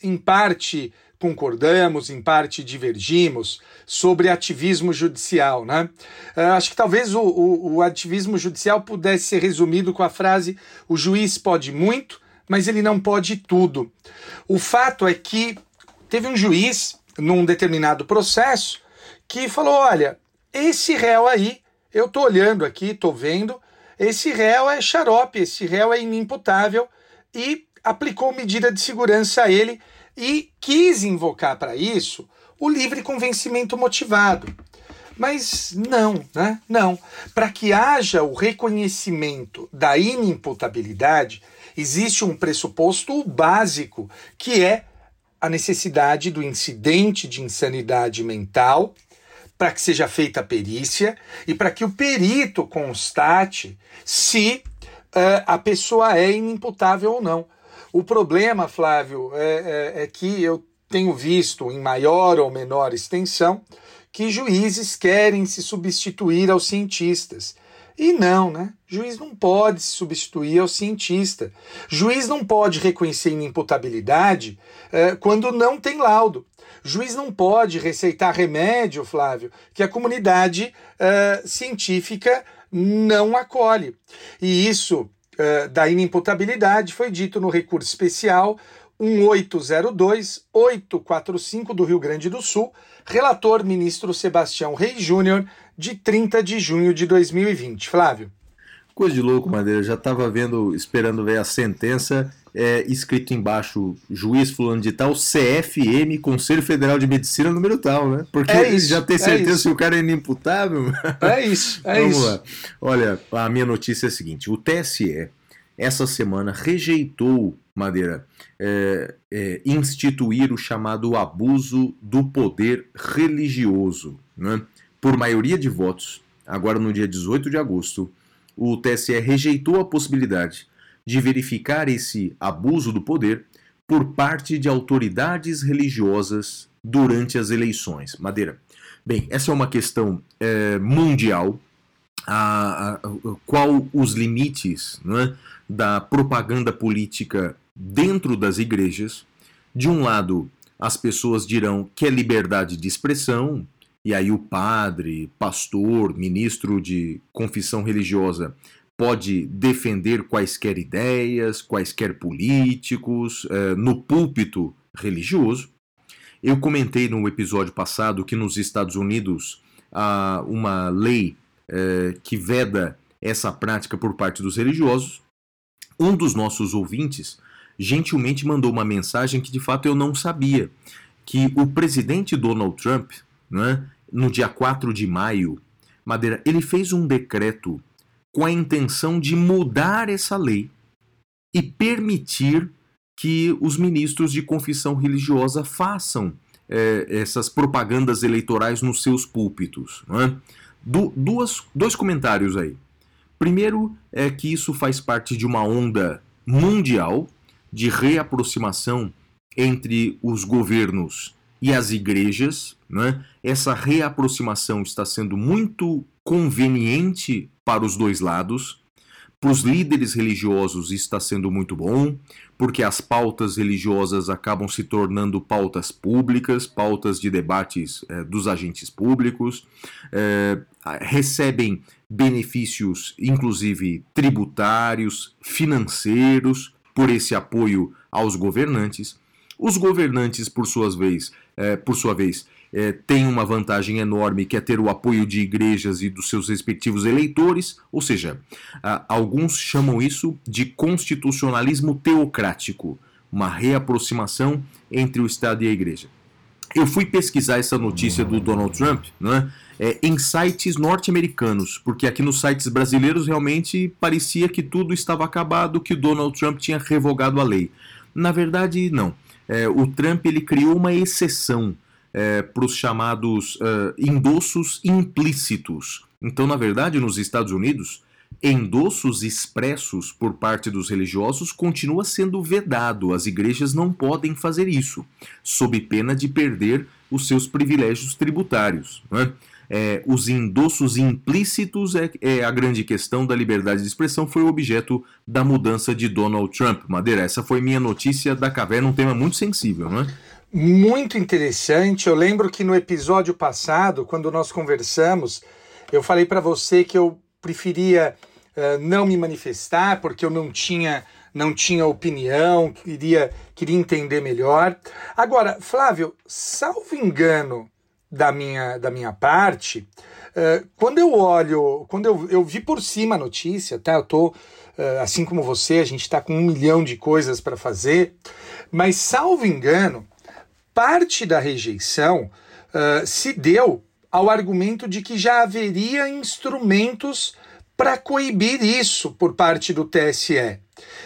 em parte, concordamos, em parte divergimos, sobre ativismo judicial. Né? Uh, acho que talvez o, o, o, ativismo judicial pudesse ser resumido com a frase: o juiz pode muito, mas ele não pode tudo. O fato é que teve um juiz, num determinado processo, que falou: olha, esse réu aí, eu estou olhando aqui, estou vendo, esse réu é xarope, esse réu é inimputável, e aplicou medida de segurança a ele e quis invocar para isso o livre convencimento motivado. Mas não, né? Não. Para que haja o reconhecimento da inimputabilidade, existe um pressuposto básico, que é a necessidade do incidente de insanidade mental para que seja feita a perícia e para que o perito constate se uh, a pessoa é inimputável ou não. O problema, Flávio, é, é, é que eu tenho visto em maior ou menor extensão que juízes querem se substituir aos cientistas. E não, né? Juiz não pode se substituir ao cientista. Juiz não pode reconhecer inimputabilidade eh, quando não tem laudo. Juiz não pode receitar remédio, Flávio, que a comunidade eh, científica não acolhe. E isso eh, da inimputabilidade foi dito no recurso especial 1802-845 do Rio Grande do Sul, relator ministro Sebastião Reis Júnior, de 30 de junho de 2020. Flávio. Coisa de louco, Madeira. Já estava vendo, esperando ver a sentença, é, escrito embaixo, juiz fulano de tal, CFM, Conselho Federal de Medicina, número tal, né? Porque É isso, já tem é certeza isso. se o cara é inimputável. É isso, é Vamos isso. lá. Olha, a minha notícia é a seguinte: o TSE, essa semana, rejeitou, Madeira, é, é, instituir o chamado abuso do poder religioso. Né? Por maioria de votos, agora no dia 18 de agosto, o TSE rejeitou a possibilidade de verificar esse abuso do poder por parte de autoridades religiosas durante as eleições. Madeira. Bem, essa é uma questão é, mundial a, a- qual os limites né, da propaganda política dentro das igrejas. De um lado, as pessoas dirão que é liberdade de expressão, e aí o padre, pastor, ministro de confissão religiosa pode defender quaisquer ideias, quaisquer políticos, eh, no púlpito religioso. Eu comentei no episódio passado que nos Estados Unidos há uma lei eh, que veda essa prática por parte dos religiosos. Um dos nossos ouvintes gentilmente mandou uma mensagem que de fato eu não sabia, que o presidente Donald Trump, né, no dia 4 de maio, Madeira, ele fez um decreto com a intenção de mudar essa lei e permitir que os ministros de confissão religiosa façam eh, essas propagandas eleitorais nos seus púlpitos. não é? Du- duas, dois comentários aí. Primeiro é que isso faz parte de uma onda mundial de reaproximação entre os governos e as igrejas. Né? Essa reaproximação está sendo muito conveniente para os dois lados. Para os líderes religiosos está sendo muito bom, porque as pautas religiosas acabam se tornando pautas públicas, pautas de debates eh, dos agentes públicos, eh, recebem benefícios, inclusive tributários, financeiros, por esse apoio aos governantes. Os governantes, por suas vez, eh, por sua vez, eh, têm uma vantagem enorme que é ter o apoio de igrejas e dos seus respectivos eleitores, ou seja, ah, alguns chamam isso de constitucionalismo teocrático, uma reaproximação entre o Estado e a igreja. Eu fui pesquisar essa notícia do Donald Trump né, é, em sites norte-americanos, porque aqui nos sites brasileiros realmente parecia que tudo estava acabado, que o Donald Trump tinha revogado a lei. Na verdade, não. É, o Trump ele criou uma exceção para os chamados endossos implícitos. Então, na verdade, nos Estados Unidos, endossos expressos por parte dos religiosos continua sendo vedado. As igrejas não podem fazer isso, sob pena de perder os seus privilégios tributários. né? É, os endossos implícitos é, é a grande questão da liberdade de expressão, foi o objeto da mudança de Donald Trump. Madeira, essa foi minha notícia da caverna, um tema muito sensível, não é? Muito interessante. Eu lembro que no episódio passado, quando nós conversamos, eu falei para você que eu preferia eh, não me manifestar porque eu não tinha não tinha opinião, queria queria entender melhor. Agora, Flávio, salvo engano da minha da minha parte, eh, quando eu olho, quando eu, eu vi por cima a notícia, tá? Eu tô eh, assim como você, a gente está com um milhão de coisas para fazer, mas salvo engano, parte da rejeição ah, se deu ao argumento de que já haveria instrumentos para coibir isso por parte do TSE.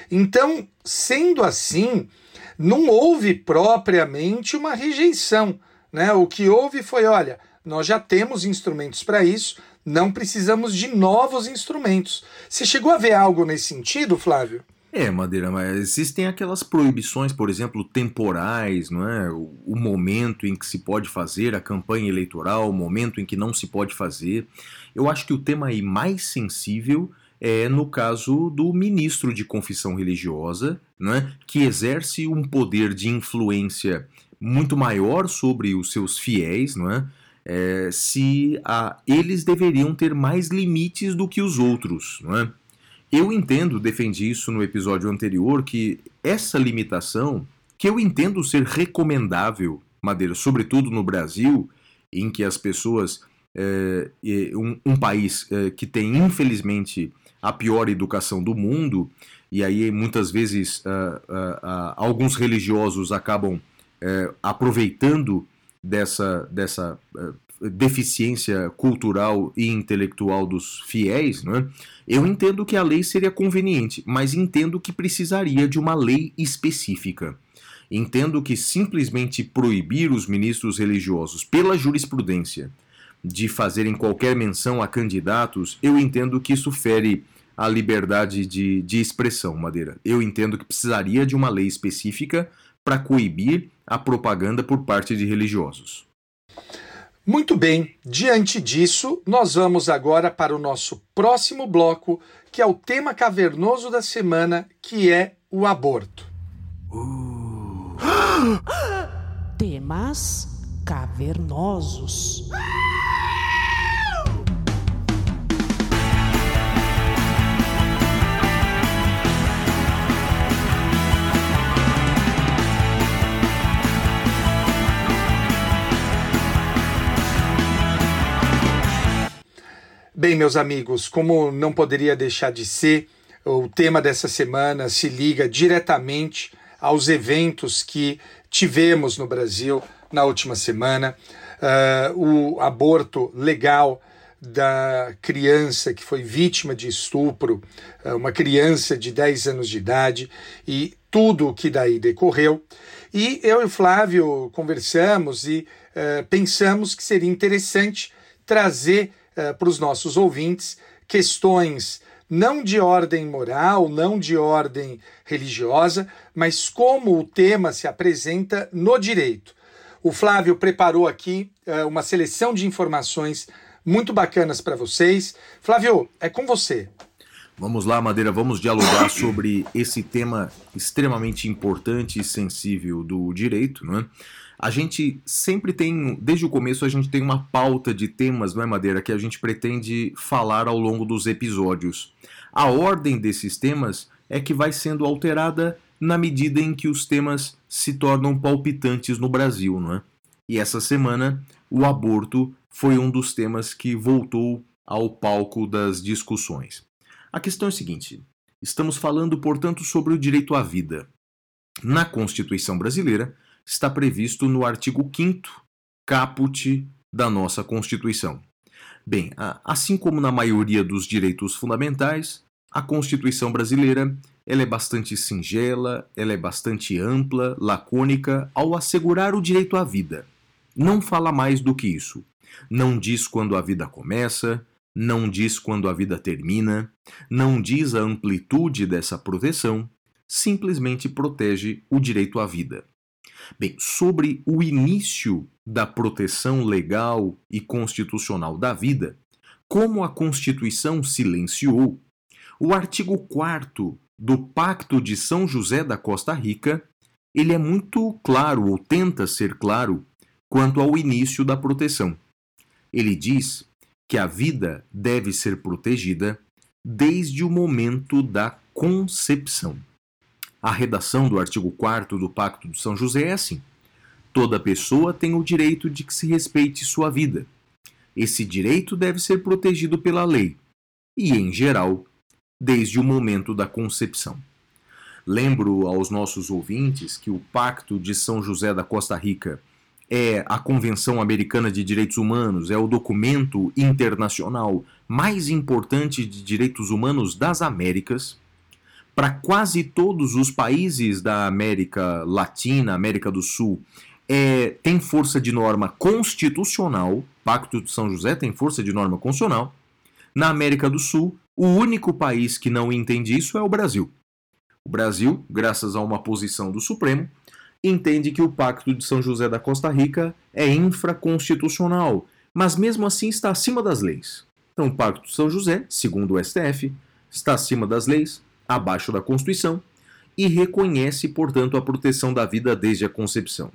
Então, sendo assim, não houve propriamente uma rejeição. Né? O que houve foi: olha, nós já temos instrumentos para isso, não precisamos de novos instrumentos. Você chegou a ver algo nesse sentido, Flávio? É, Madeira, mas existem aquelas proibições, por exemplo, temporais, não é? O, o momento em que se pode fazer a campanha eleitoral, o momento em que não se pode fazer. Eu acho que o tema aí mais sensível é no caso do ministro de confissão religiosa, né, que exerce um poder de influência muito maior sobre os seus fiéis, não é? É, se a, eles deveriam ter mais limites do que os outros. Não é? Eu entendo, defendi isso no episódio anterior, que essa limitação, que eu entendo ser recomendável, Madeira, sobretudo no Brasil, em que as pessoas. É, um, um, país é, que tem, infelizmente, a pior educação do mundo, e aí muitas vezes uh, uh, uh, alguns religiosos acabam é, aproveitando dessa, dessa é, deficiência cultural e intelectual dos fiéis, né, eu entendo que a lei seria conveniente, mas entendo que precisaria de uma lei específica. Entendo que simplesmente proibir os ministros religiosos pela jurisprudência de fazerem qualquer menção a candidatos, eu entendo que isso fere a liberdade de, de expressão, Madeira. Eu entendo que precisaria de uma lei específica para coibir a propaganda por parte de religiosos. Muito bem, diante disso, nós vamos agora para o nosso próximo bloco, que é o tema cavernoso da semana, que é o aborto. Uh. *gasps* Temas cavernosos. *laughs* Bem, meus amigos, como não poderia deixar de ser, o tema dessa semana se liga diretamente aos eventos que tivemos no Brasil na última semana. Uh, o aborto legal da criança que foi vítima de estupro, uh, uma criança de 10 anos de idade, e tudo o que daí decorreu. E eu e o Flávio conversamos e uh, pensamos que seria interessante trazer uh, para os nossos ouvintes questões não de ordem moral, não de ordem religiosa, mas como o tema se apresenta no direito. O Flávio preparou aqui uh, uma seleção de informações muito bacanas para vocês. Flávio, é com você. Vamos lá, Madeira, vamos dialogar *coughs* sobre esse tema extremamente importante e sensível do direito, não é? A gente sempre tem, desde o começo, a gente tem uma pauta de temas, não é, Madeira, que a gente pretende falar ao longo dos episódios. A ordem desses temas é que vai sendo alterada na medida em que os temas se tornam palpitantes no Brasil, não é? E essa semana, o aborto foi um dos temas que voltou ao palco das discussões. A questão é a seguinte: estamos falando, portanto, sobre o direito à vida. Na Constituição brasileira, está previsto no artigo 5 caput da nossa Constituição. Bem, assim como na maioria dos direitos fundamentais, a Constituição brasileira ela é bastante singela, ela é bastante ampla, lacônica ao assegurar o direito à vida. Não fala mais do que isso. Não diz quando a vida começa, não diz quando a vida termina, não diz a amplitude dessa proteção, simplesmente protege o direito à vida. Bem, sobre o início da proteção legal e constitucional da vida, como a Constituição silenciou, o artigo 4 do Pacto de São José da Costa Rica, ele é muito claro ou tenta ser claro quanto ao início da proteção. Ele diz que a vida deve ser protegida desde o momento da concepção. A redação do artigo 4 do Pacto de São José é assim: toda pessoa tem o direito de que se respeite sua vida. Esse direito deve ser protegido pela lei e, em geral, desde o momento da concepção. Lembro aos nossos ouvintes que o Pacto de São José da Costa Rica é a Convenção Americana de Direitos Humanos, é o documento internacional mais importante de direitos humanos das Américas para quase todos os países da América Latina, América do Sul, é, tem força de norma constitucional. Pacto de São José tem força de norma constitucional. Na América do Sul, o único país que não entende isso é o Brasil. O Brasil, graças a uma posição do Supremo, entende que o Pacto de São José da Costa Rica é infraconstitucional, mas mesmo assim está acima das leis. Então, o Pacto de São José, segundo o STF, está acima das leis, abaixo da Constituição e reconhece, portanto, a proteção da vida desde a concepção.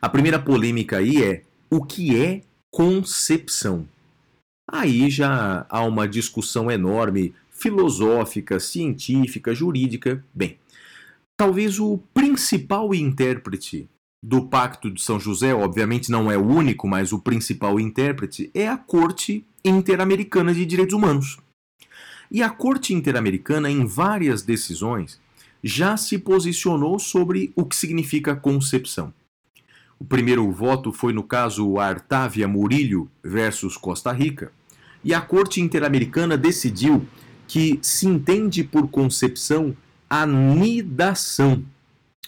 A primeira polêmica aí é o que é concepção? Aí já há uma discussão enorme, filosófica, científica, jurídica. Bem, talvez o principal intérprete do Pacto de São José, obviamente não é o único, mas o principal intérprete é a Corte Interamericana de Direitos Humanos. E a Corte Interamericana, em várias decisões, já se posicionou sobre o que significa concepção. O primeiro voto foi no caso Artávia Murillo versus Costa Rica, e a Corte Interamericana decidiu que se entende por concepção a nidação,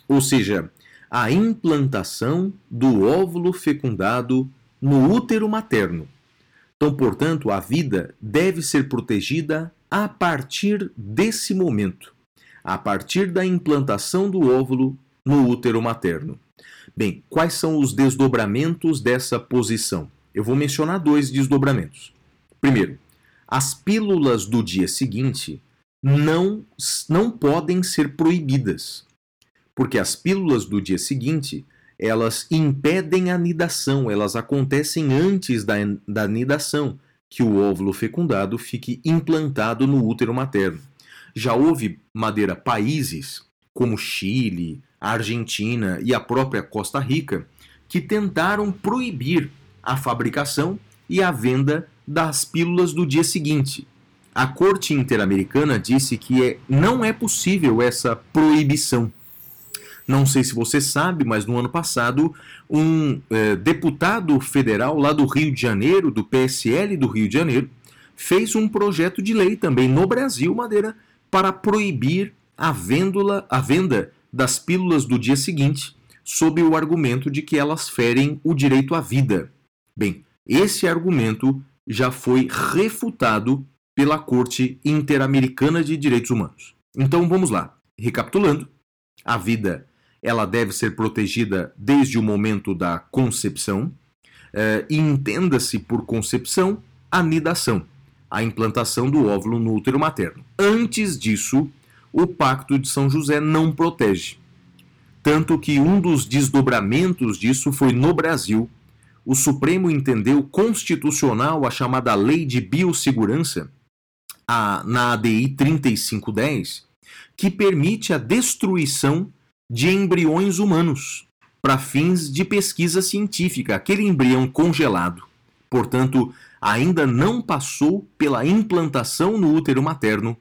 ou seja, a implantação do óvulo fecundado no útero materno. Então, portanto, a vida deve ser protegida a partir desse momento, a partir da implantação do óvulo no útero materno. Bem, quais são os desdobramentos dessa posição? Eu vou mencionar dois desdobramentos. Primeiro, as pílulas do dia seguinte não, não podem ser proibidas porque as pílulas do dia seguinte elas impedem a nidação, elas acontecem antes da, da nidação, que o óvulo fecundado fique implantado no útero materno. Já houve, Madeira, países como Chile, Argentina e a própria Costa Rica que tentaram proibir a fabricação e a venda das pílulas do dia seguinte. A Corte Interamericana disse que é, não é possível essa proibição não sei se você sabe, mas no ano passado, um é, deputado federal lá do Rio de Janeiro, do PSL do Rio de Janeiro, fez um projeto de lei também no Brasil, Madeira, para proibir a, vêndula, a venda das pílulas do dia seguinte, sob o argumento de que elas ferem o direito à vida. Bem, esse argumento já foi refutado pela Corte Interamericana de Direitos Humanos. Então vamos lá. Recapitulando, a vida ela deve ser protegida desde o momento da concepção, eh, e entenda-se por concepção a nidação, a implantação do óvulo no útero materno. Antes disso, o Pacto de São José não protege. Tanto que um dos desdobramentos disso foi no Brasil. O Supremo entendeu constitucional a chamada Lei de Biossegurança, a, na ADI 3510, que permite a destruição de embriões humanos para fins de pesquisa científica, aquele embrião congelado. Portanto, ainda não passou pela implantação no útero materno,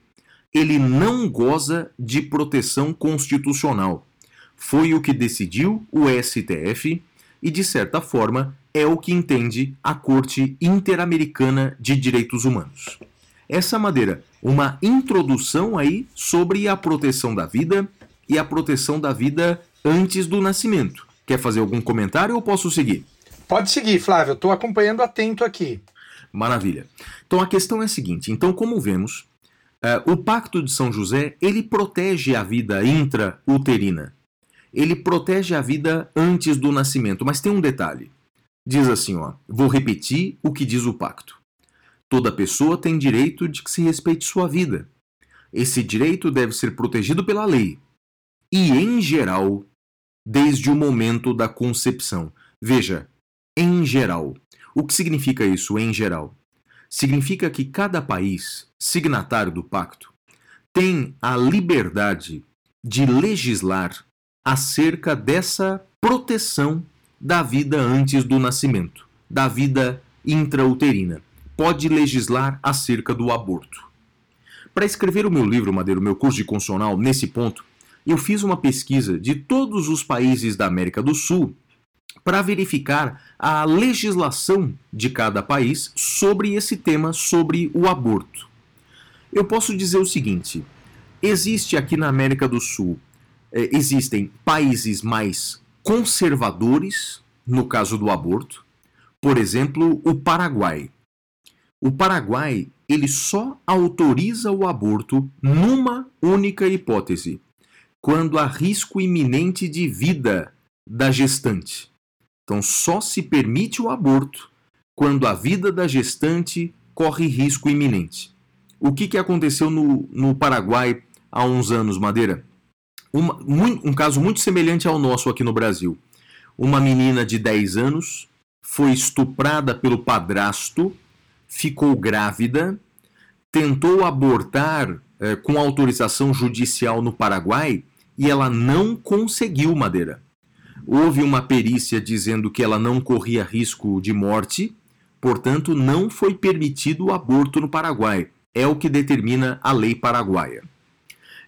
ele não goza de proteção constitucional. Foi o que decidiu o STF e, de certa forma, é o que entende a Corte Interamericana de Direitos Humanos. Essa madeira, uma introdução aí sobre a proteção da vida e a proteção da vida antes do nascimento. Quer fazer algum comentário ou posso seguir? Pode seguir, Flávio, estou acompanhando atento aqui. Maravilha. Então a questão é a seguinte: então, como vemos, uh, o Pacto de São José ele protege a vida intrauterina. Ele protege a vida antes do nascimento, mas tem um detalhe. Diz assim, ó, vou repetir o que diz o pacto. Toda pessoa tem direito de que se respeite sua vida. Esse direito deve ser protegido pela lei, e em geral, desde o momento da concepção. Veja, em geral. O que significa isso, em geral? Significa que cada país, signatário do pacto, tem a liberdade de legislar acerca dessa proteção da vida antes do nascimento, da vida intrauterina. Pode legislar acerca do aborto. Para escrever o meu livro, Madeira, o meu curso de constitucional, nesse ponto, eu fiz uma pesquisa de todos os países da América do Sul para verificar a legislação de cada país sobre esse tema, sobre o aborto. Eu posso dizer o seguinte: existe aqui na América do Sul, eh, existem países mais conservadores no caso do aborto, por exemplo, o Paraguai. O Paraguai ele só autoriza o aborto numa única hipótese, quando há risco iminente de vida da gestante. Então, só se permite o aborto quando a vida da gestante corre risco iminente. O que, que aconteceu no, no Paraguai há uns anos, Madeira? Uma, um caso muito semelhante ao nosso aqui no Brasil. Uma menina de 10 anos foi estuprada pelo padrasto, ficou grávida, tentou abortar eh, com autorização judicial no Paraguai e ela não conseguiu, Madeira. Houve uma perícia dizendo que ela não corria risco de morte, portanto, não foi permitido o aborto no Paraguai. É o que determina a lei paraguaia.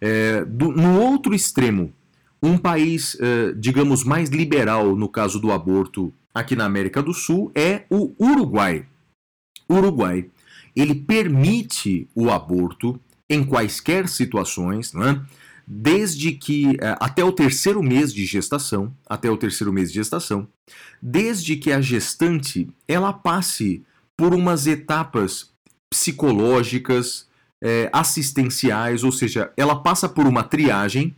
É, do, no outro extremo, um país, é, digamos, mais liberal no caso do aborto aqui na América do Sul é o Uruguai. Uruguai, ele permite o aborto em quaisquer situações, né? Desde que é, até o terceiro mês de gestação, até o terceiro mês de gestação, desde que a gestante ela passe por umas etapas psicológicas, é, assistenciais, ou seja, ela passa por uma triagem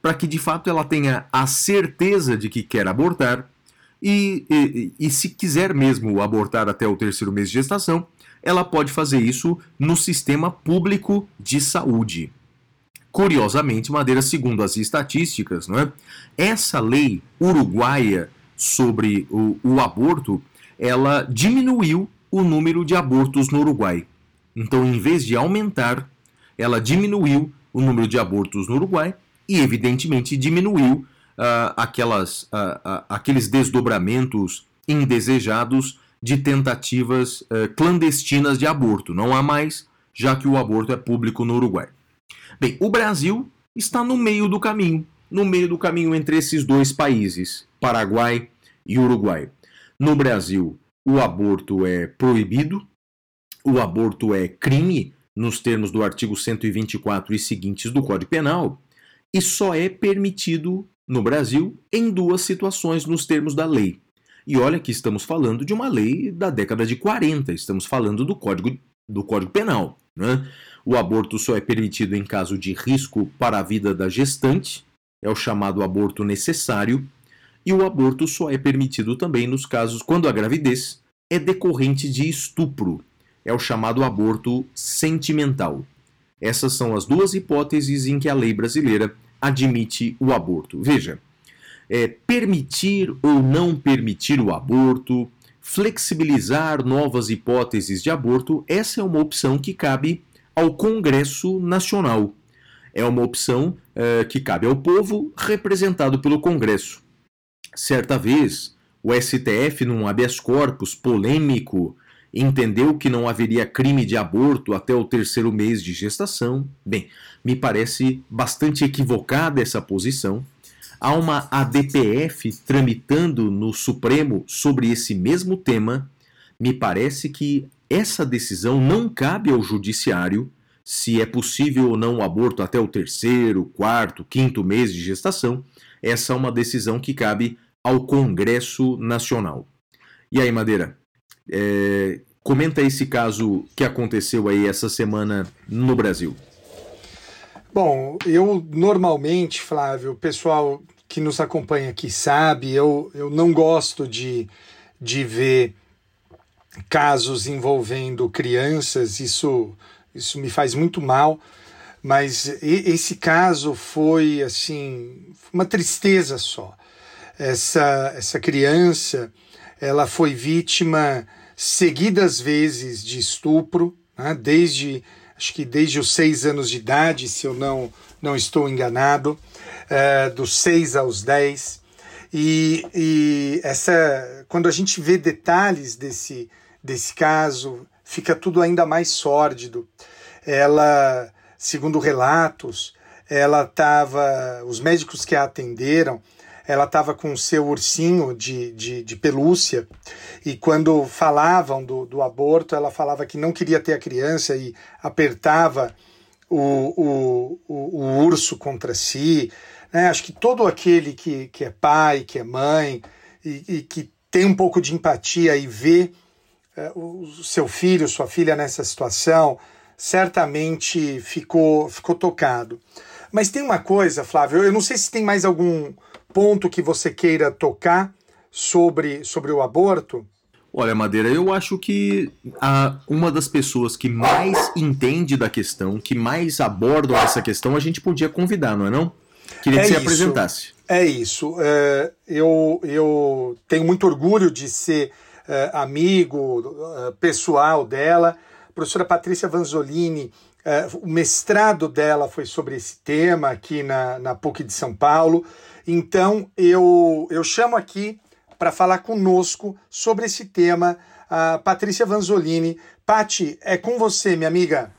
para que de fato ela tenha a certeza de que quer abortar e, e, e, se quiser mesmo abortar até o terceiro mês de gestação, ela pode fazer isso no sistema público de saúde. Curiosamente, Madeira, segundo as estatísticas, não é? essa lei uruguaia sobre o, o aborto, ela diminuiu o número de abortos no Uruguai. Então, em vez de aumentar, ela diminuiu o número de abortos no Uruguai e, evidentemente, diminuiu uh, aquelas, uh, uh, aqueles desdobramentos indesejados de tentativas clandestinas de aborto. Não há mais, já que o aborto é público no Uruguai. Bem, o Brasil está no meio do caminho, no meio do caminho entre esses dois países, Paraguai e Uruguai. No Brasil, o aborto é proibido, o aborto é crime nos termos do artigo 124 e seguintes do Código Penal e só é permitido no Brasil em duas situações nos termos da lei. E olha que estamos falando de uma lei da década de 40, estamos falando do Código, do Código Penal. Né? O aborto só é permitido em caso de risco para a vida da gestante, é o chamado aborto necessário, e o aborto só é permitido também nos casos quando a gravidez é decorrente de estupro, é o chamado aborto sentimental. Essas são as duas hipóteses em que a lei brasileira admite o aborto. Veja, é, permitir ou não permitir o aborto, flexibilizar novas hipóteses de aborto, essa é uma opção que cabe ao Congresso Nacional. É uma opção é, que cabe ao povo, representado pelo Congresso. Certa vez, o STF, num habeas corpus polêmico, entendeu que não haveria crime de aborto até o terceiro mês de gestação. Bem, me parece bastante equivocada essa posição. Há uma ADPF tramitando no Supremo sobre esse mesmo tema. Me parece que essa decisão não cabe ao judiciário se é possível ou não o aborto até o terceiro, quarto, quinto mês de gestação. Essa é uma decisão que cabe ao Congresso Nacional. E aí, Madeira, é, comenta esse caso que aconteceu aí essa semana no Brasil. Bom, eu normalmente, Flávio, o pessoal que nos acompanha aqui sabe, eu, eu não gosto de, de ver casos envolvendo crianças, isso, isso me faz muito mal, mas esse caso foi assim, uma tristeza só. Essa, essa criança, ela foi vítima seguidas vezes de estupro, né, desde acho que desde os seis anos de idade, se eu não, não estou enganado, é, dos seis aos dez. E, e essa, quando a gente vê detalhes desse, desse caso, fica tudo ainda mais sórdido. Ela, segundo relatos, ela estava, os médicos que a atenderam, ela estava com o seu ursinho de, de, de, pelúcia e quando falavam do, do aborto, ela falava que não queria ter a criança e apertava o, o, o, o urso contra si. Né? Acho que todo aquele que, que é pai, que é mãe e, e que tem um pouco de empatia e vê o seu filho, sua filha nessa situação, certamente ficou, ficou tocado. Mas tem uma coisa, Flávio, eu não sei se tem mais algum ponto que você queira tocar sobre, sobre o aborto. Olha, Madeira, eu acho que a, uma das pessoas que mais entende da questão, que mais abordam essa questão, a gente podia convidar, não é não? Queria É que você isso. apresentasse. É isso. É, eu, eu tenho muito orgulho de ser é, amigo é, pessoal dela. A professora Patrícia Vanzolini, é, o mestrado dela foi sobre esse tema aqui na, na PUC de São Paulo. Então, eu, eu chamo aqui para falar conosco sobre esse tema a Patrícia Vanzolini. Pati, é com você, minha amiga.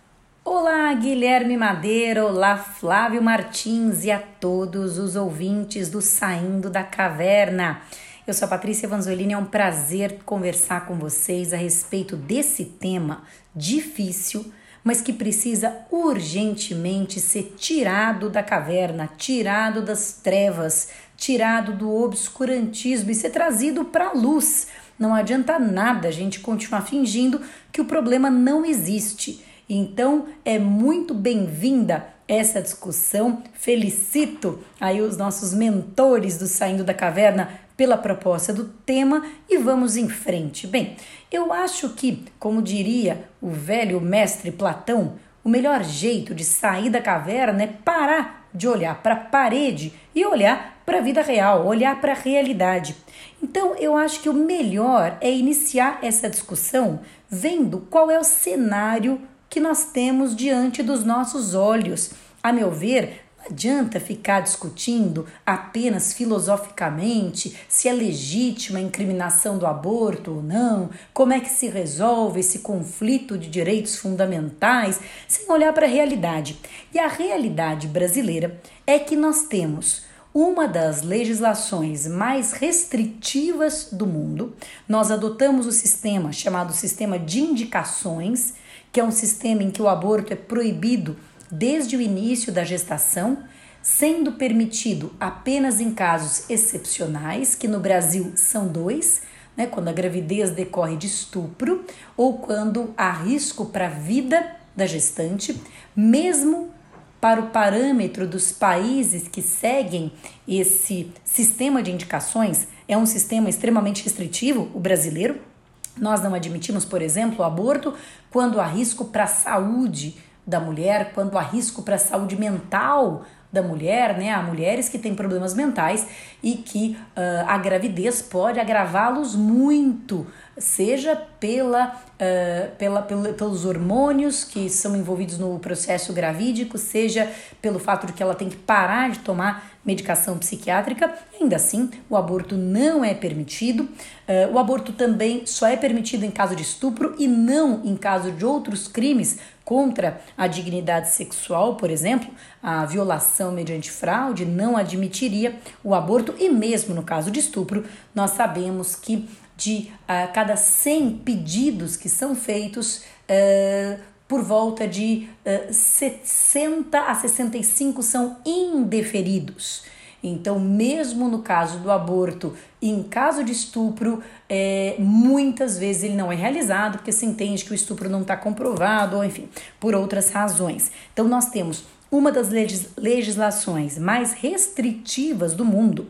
Olá, Guilherme Madeira, olá, Flávio Martins e a todos os ouvintes do Saindo da Caverna. Eu sou a Patrícia Vanzolini, é um prazer conversar com vocês a respeito desse tema difícil, mas que precisa urgentemente ser tirado da caverna, tirado das trevas, tirado do obscurantismo e ser trazido para a luz. Não adianta nada a gente continuar fingindo que o problema não existe. Então é muito bem-vinda essa discussão. Felicito aí os nossos mentores do Saindo da Caverna pela proposta do tema e vamos em frente. Bem, eu acho que, como diria o velho mestre Platão, o melhor jeito de sair da caverna é parar de olhar para a parede e olhar para a vida real, olhar para a realidade. Então, eu acho que o melhor é iniciar essa discussão vendo qual é o cenário que nós temos diante dos nossos olhos. A meu ver, adianta ficar discutindo apenas filosoficamente se é legítima a incriminação do aborto ou não, como é que se resolve esse conflito de direitos fundamentais, sem olhar para a realidade. E a realidade brasileira é que nós temos uma das legislações mais restritivas do mundo. Nós adotamos o sistema chamado sistema de indicações, que é um sistema em que o aborto é proibido desde o início da gestação, sendo permitido apenas em casos excepcionais, que no Brasil são dois, né, quando a gravidez decorre de estupro ou quando há risco para a vida da gestante, mesmo para o parâmetro dos países que seguem esse sistema de indicações, é um sistema extremamente restritivo, o brasileiro. Nós não admitimos, por exemplo, o aborto quando há risco para a saúde da mulher, quando há risco para a saúde mental da mulher, né? Há mulheres que têm problemas mentais e que uh, a gravidez pode agravá-los muito, seja pela, uh, pela, pelos hormônios que são envolvidos no processo gravídico, seja pelo fato de que ela tem que parar de tomar medicação psiquiátrica. Ainda assim, o aborto não é permitido. Uh, o aborto também só é permitido em caso de estupro e não em caso de outros crimes contra a dignidade sexual, por exemplo, a violação mediante fraude não admitiria o aborto e mesmo no caso de estupro, nós sabemos que de uh, cada 100 pedidos que são feitos, uh, por volta de uh, 60 a 65 são indeferidos. Então, mesmo no caso do aborto, em caso de estupro, é, muitas vezes ele não é realizado porque se entende que o estupro não está comprovado, ou enfim, por outras razões. Então, nós temos uma das legis legislações mais restritivas do mundo.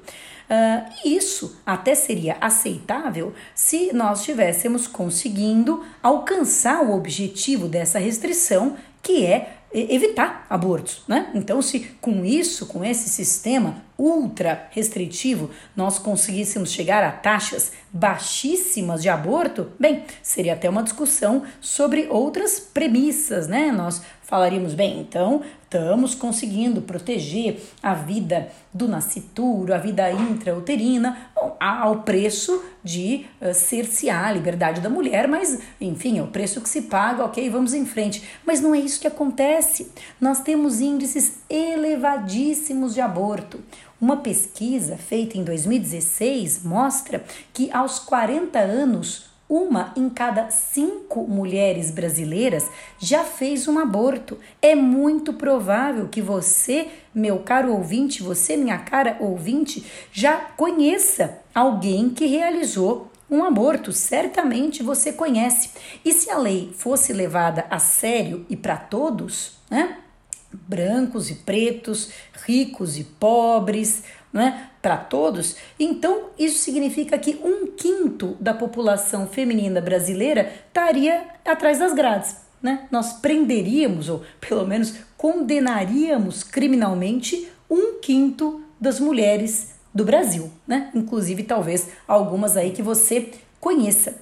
Uh, isso até seria aceitável se nós estivéssemos conseguindo alcançar o objetivo dessa restrição, que é evitar abortos, né? Então, se com isso, com esse sistema ultra restritivo, nós conseguíssemos chegar a taxas baixíssimas de aborto, bem, seria até uma discussão sobre outras premissas, né? Nós falaríamos, bem, então estamos conseguindo proteger a vida do nascituro, a vida intrauterina, ao preço de uh, cercear a liberdade da mulher, mas enfim, é o preço que se paga, ok, vamos em frente. Mas não é isso que acontece. Nós temos índices elevadíssimos de aborto. Uma pesquisa feita em 2016 mostra que aos 40 anos, uma em cada cinco mulheres brasileiras já fez um aborto. É muito provável que você, meu caro ouvinte, você, minha cara ouvinte, já conheça alguém que realizou um aborto. Certamente você conhece. E se a lei fosse levada a sério e para todos, né? brancos e pretos, ricos e pobres, né, para todos, então isso significa que um quinto da população feminina brasileira estaria atrás das grades. Né? Nós prenderíamos, ou pelo menos condenaríamos criminalmente, um quinto das mulheres do Brasil, né? Inclusive, talvez algumas aí que você conheça.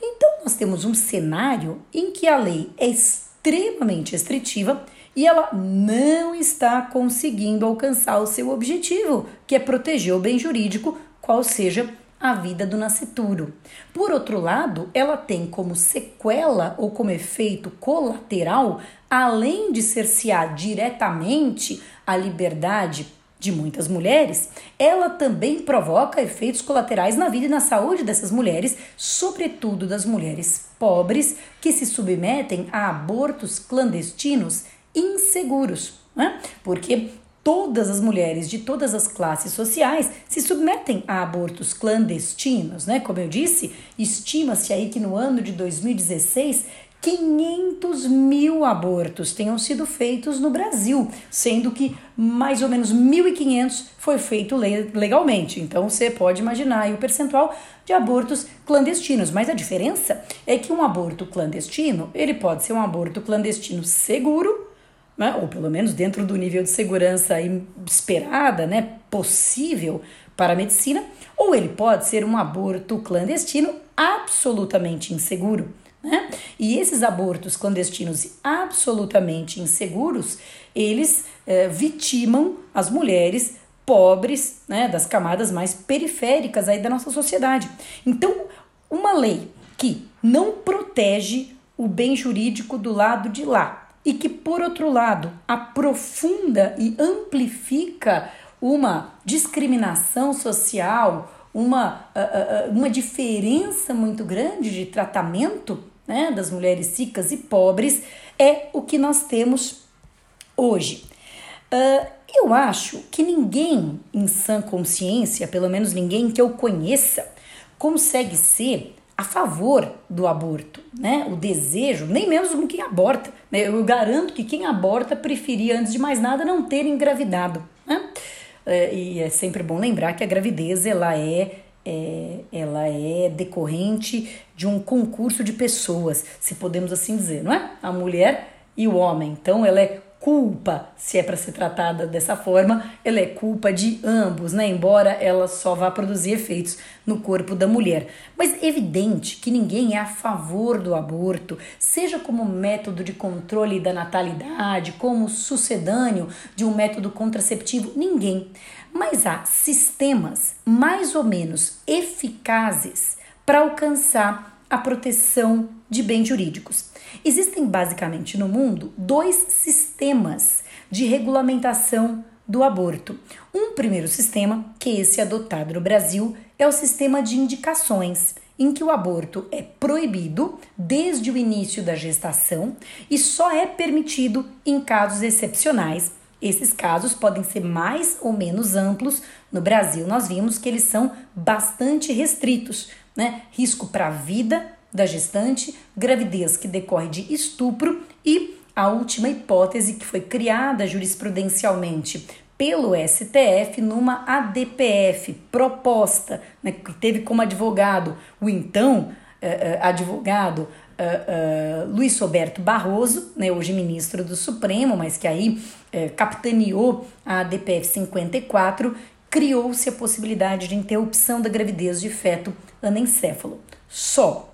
Então, nós temos um cenário em que a lei é extremamente restritiva e ela não está conseguindo alcançar o seu objetivo, que é proteger o bem jurídico, qual seja a vida do nascituro. Por outro lado, ela tem como sequela ou como efeito colateral, além de cercear diretamente a liberdade de muitas mulheres, ela também provoca efeitos colaterais na vida e na saúde dessas mulheres, sobretudo das mulheres pobres que se submetem a abortos clandestinos inseguros, né? Porque todas as mulheres de todas as classes sociais se submetem a abortos clandestinos, né? Como eu disse, estima-se aí que no ano de 2016 500 mil abortos tenham sido feitos no Brasil, sendo que mais ou menos 1.500 foi feito legalmente. Então você pode imaginar o percentual de abortos clandestinos. Mas a diferença é que um aborto clandestino ele pode ser um aborto clandestino seguro, né? ou pelo menos dentro do nível de segurança esperada, né? possível para a medicina, ou ele pode ser um aborto clandestino absolutamente inseguro. Né? E esses abortos clandestinos absolutamente inseguros, eles é, vitimam as mulheres pobres, né, das camadas mais periféricas aí da nossa sociedade. Então, uma lei que não protege o bem jurídico do lado de lá e que, por outro lado, aprofunda e amplifica uma discriminação social, uma, uma diferença muito grande de tratamento né, das mulheres ricas e pobres, é o que nós temos hoje. Uh, eu acho que ninguém em sã consciência, pelo menos ninguém que eu conheça, consegue ser a favor do aborto, né? O desejo, nem mesmo quem aborta. Né? Eu garanto que quem aborta preferia, antes de mais nada, não ter engravidado. Né? É, e é sempre bom lembrar que a gravidez ela é, é, ela é decorrente de um concurso de pessoas, se podemos assim dizer, não é? A mulher e o homem. Então ela é culpa, se é para ser tratada dessa forma, ela é culpa de ambos, né? Embora ela só vá produzir efeitos no corpo da mulher. Mas evidente que ninguém é a favor do aborto, seja como método de controle da natalidade, como sucedâneo de um método contraceptivo, ninguém. Mas há sistemas mais ou menos eficazes para alcançar a proteção de bens jurídicos. Existem basicamente no mundo dois sistemas de regulamentação do aborto. Um primeiro sistema, que é esse adotado no Brasil, é o sistema de indicações, em que o aborto é proibido desde o início da gestação e só é permitido em casos excepcionais. Esses casos podem ser mais ou menos amplos. No Brasil, nós vimos que eles são bastante restritos, né? Risco para a vida da gestante, gravidez que decorre de estupro e a última hipótese que foi criada jurisprudencialmente pelo STF numa ADPF proposta, né, que teve como advogado o então uh, uh, advogado uh, Luiz Roberto Barroso, né, hoje ministro do Supremo, mas que aí capitaneou a ADPF 54, criou-se a possibilidade de interrupção da gravidez de feto anencéfalo. Só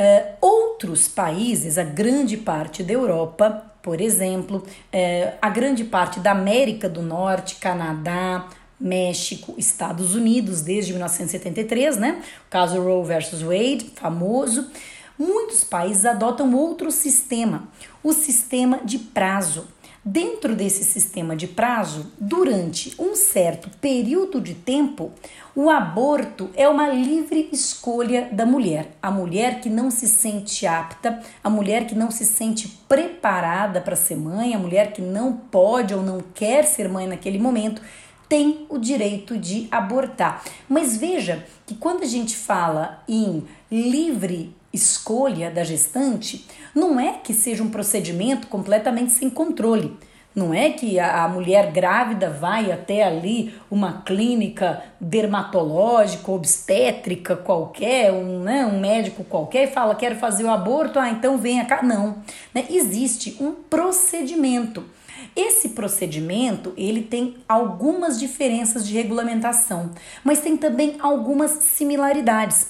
Uh, outros países, a grande parte da Europa, por exemplo, uh, a grande parte da América do Norte, Canadá, México, Estados Unidos, desde 1973, né? O caso Roe versus Wade, famoso. Muitos países adotam outro sistema, o sistema de prazo. Dentro desse sistema de prazo, durante um certo período de tempo, o aborto é uma livre escolha da mulher. A mulher que não se sente apta, a mulher que não se sente preparada para ser mãe, a mulher que não pode ou não quer ser mãe naquele momento, tem o direito de abortar. Mas veja que quando a gente fala em livre escolha da gestante, não é que seja um procedimento completamente sem controle. Não é que a, mulher grávida vai até ali uma clínica dermatológica, obstétrica qualquer, um, né, um médico qualquer e fala: quero fazer o aborto, ah, então venha cá. Não. Né? Existe um procedimento. Esse procedimento ele tem algumas diferenças de regulamentação, mas tem também algumas similaridades.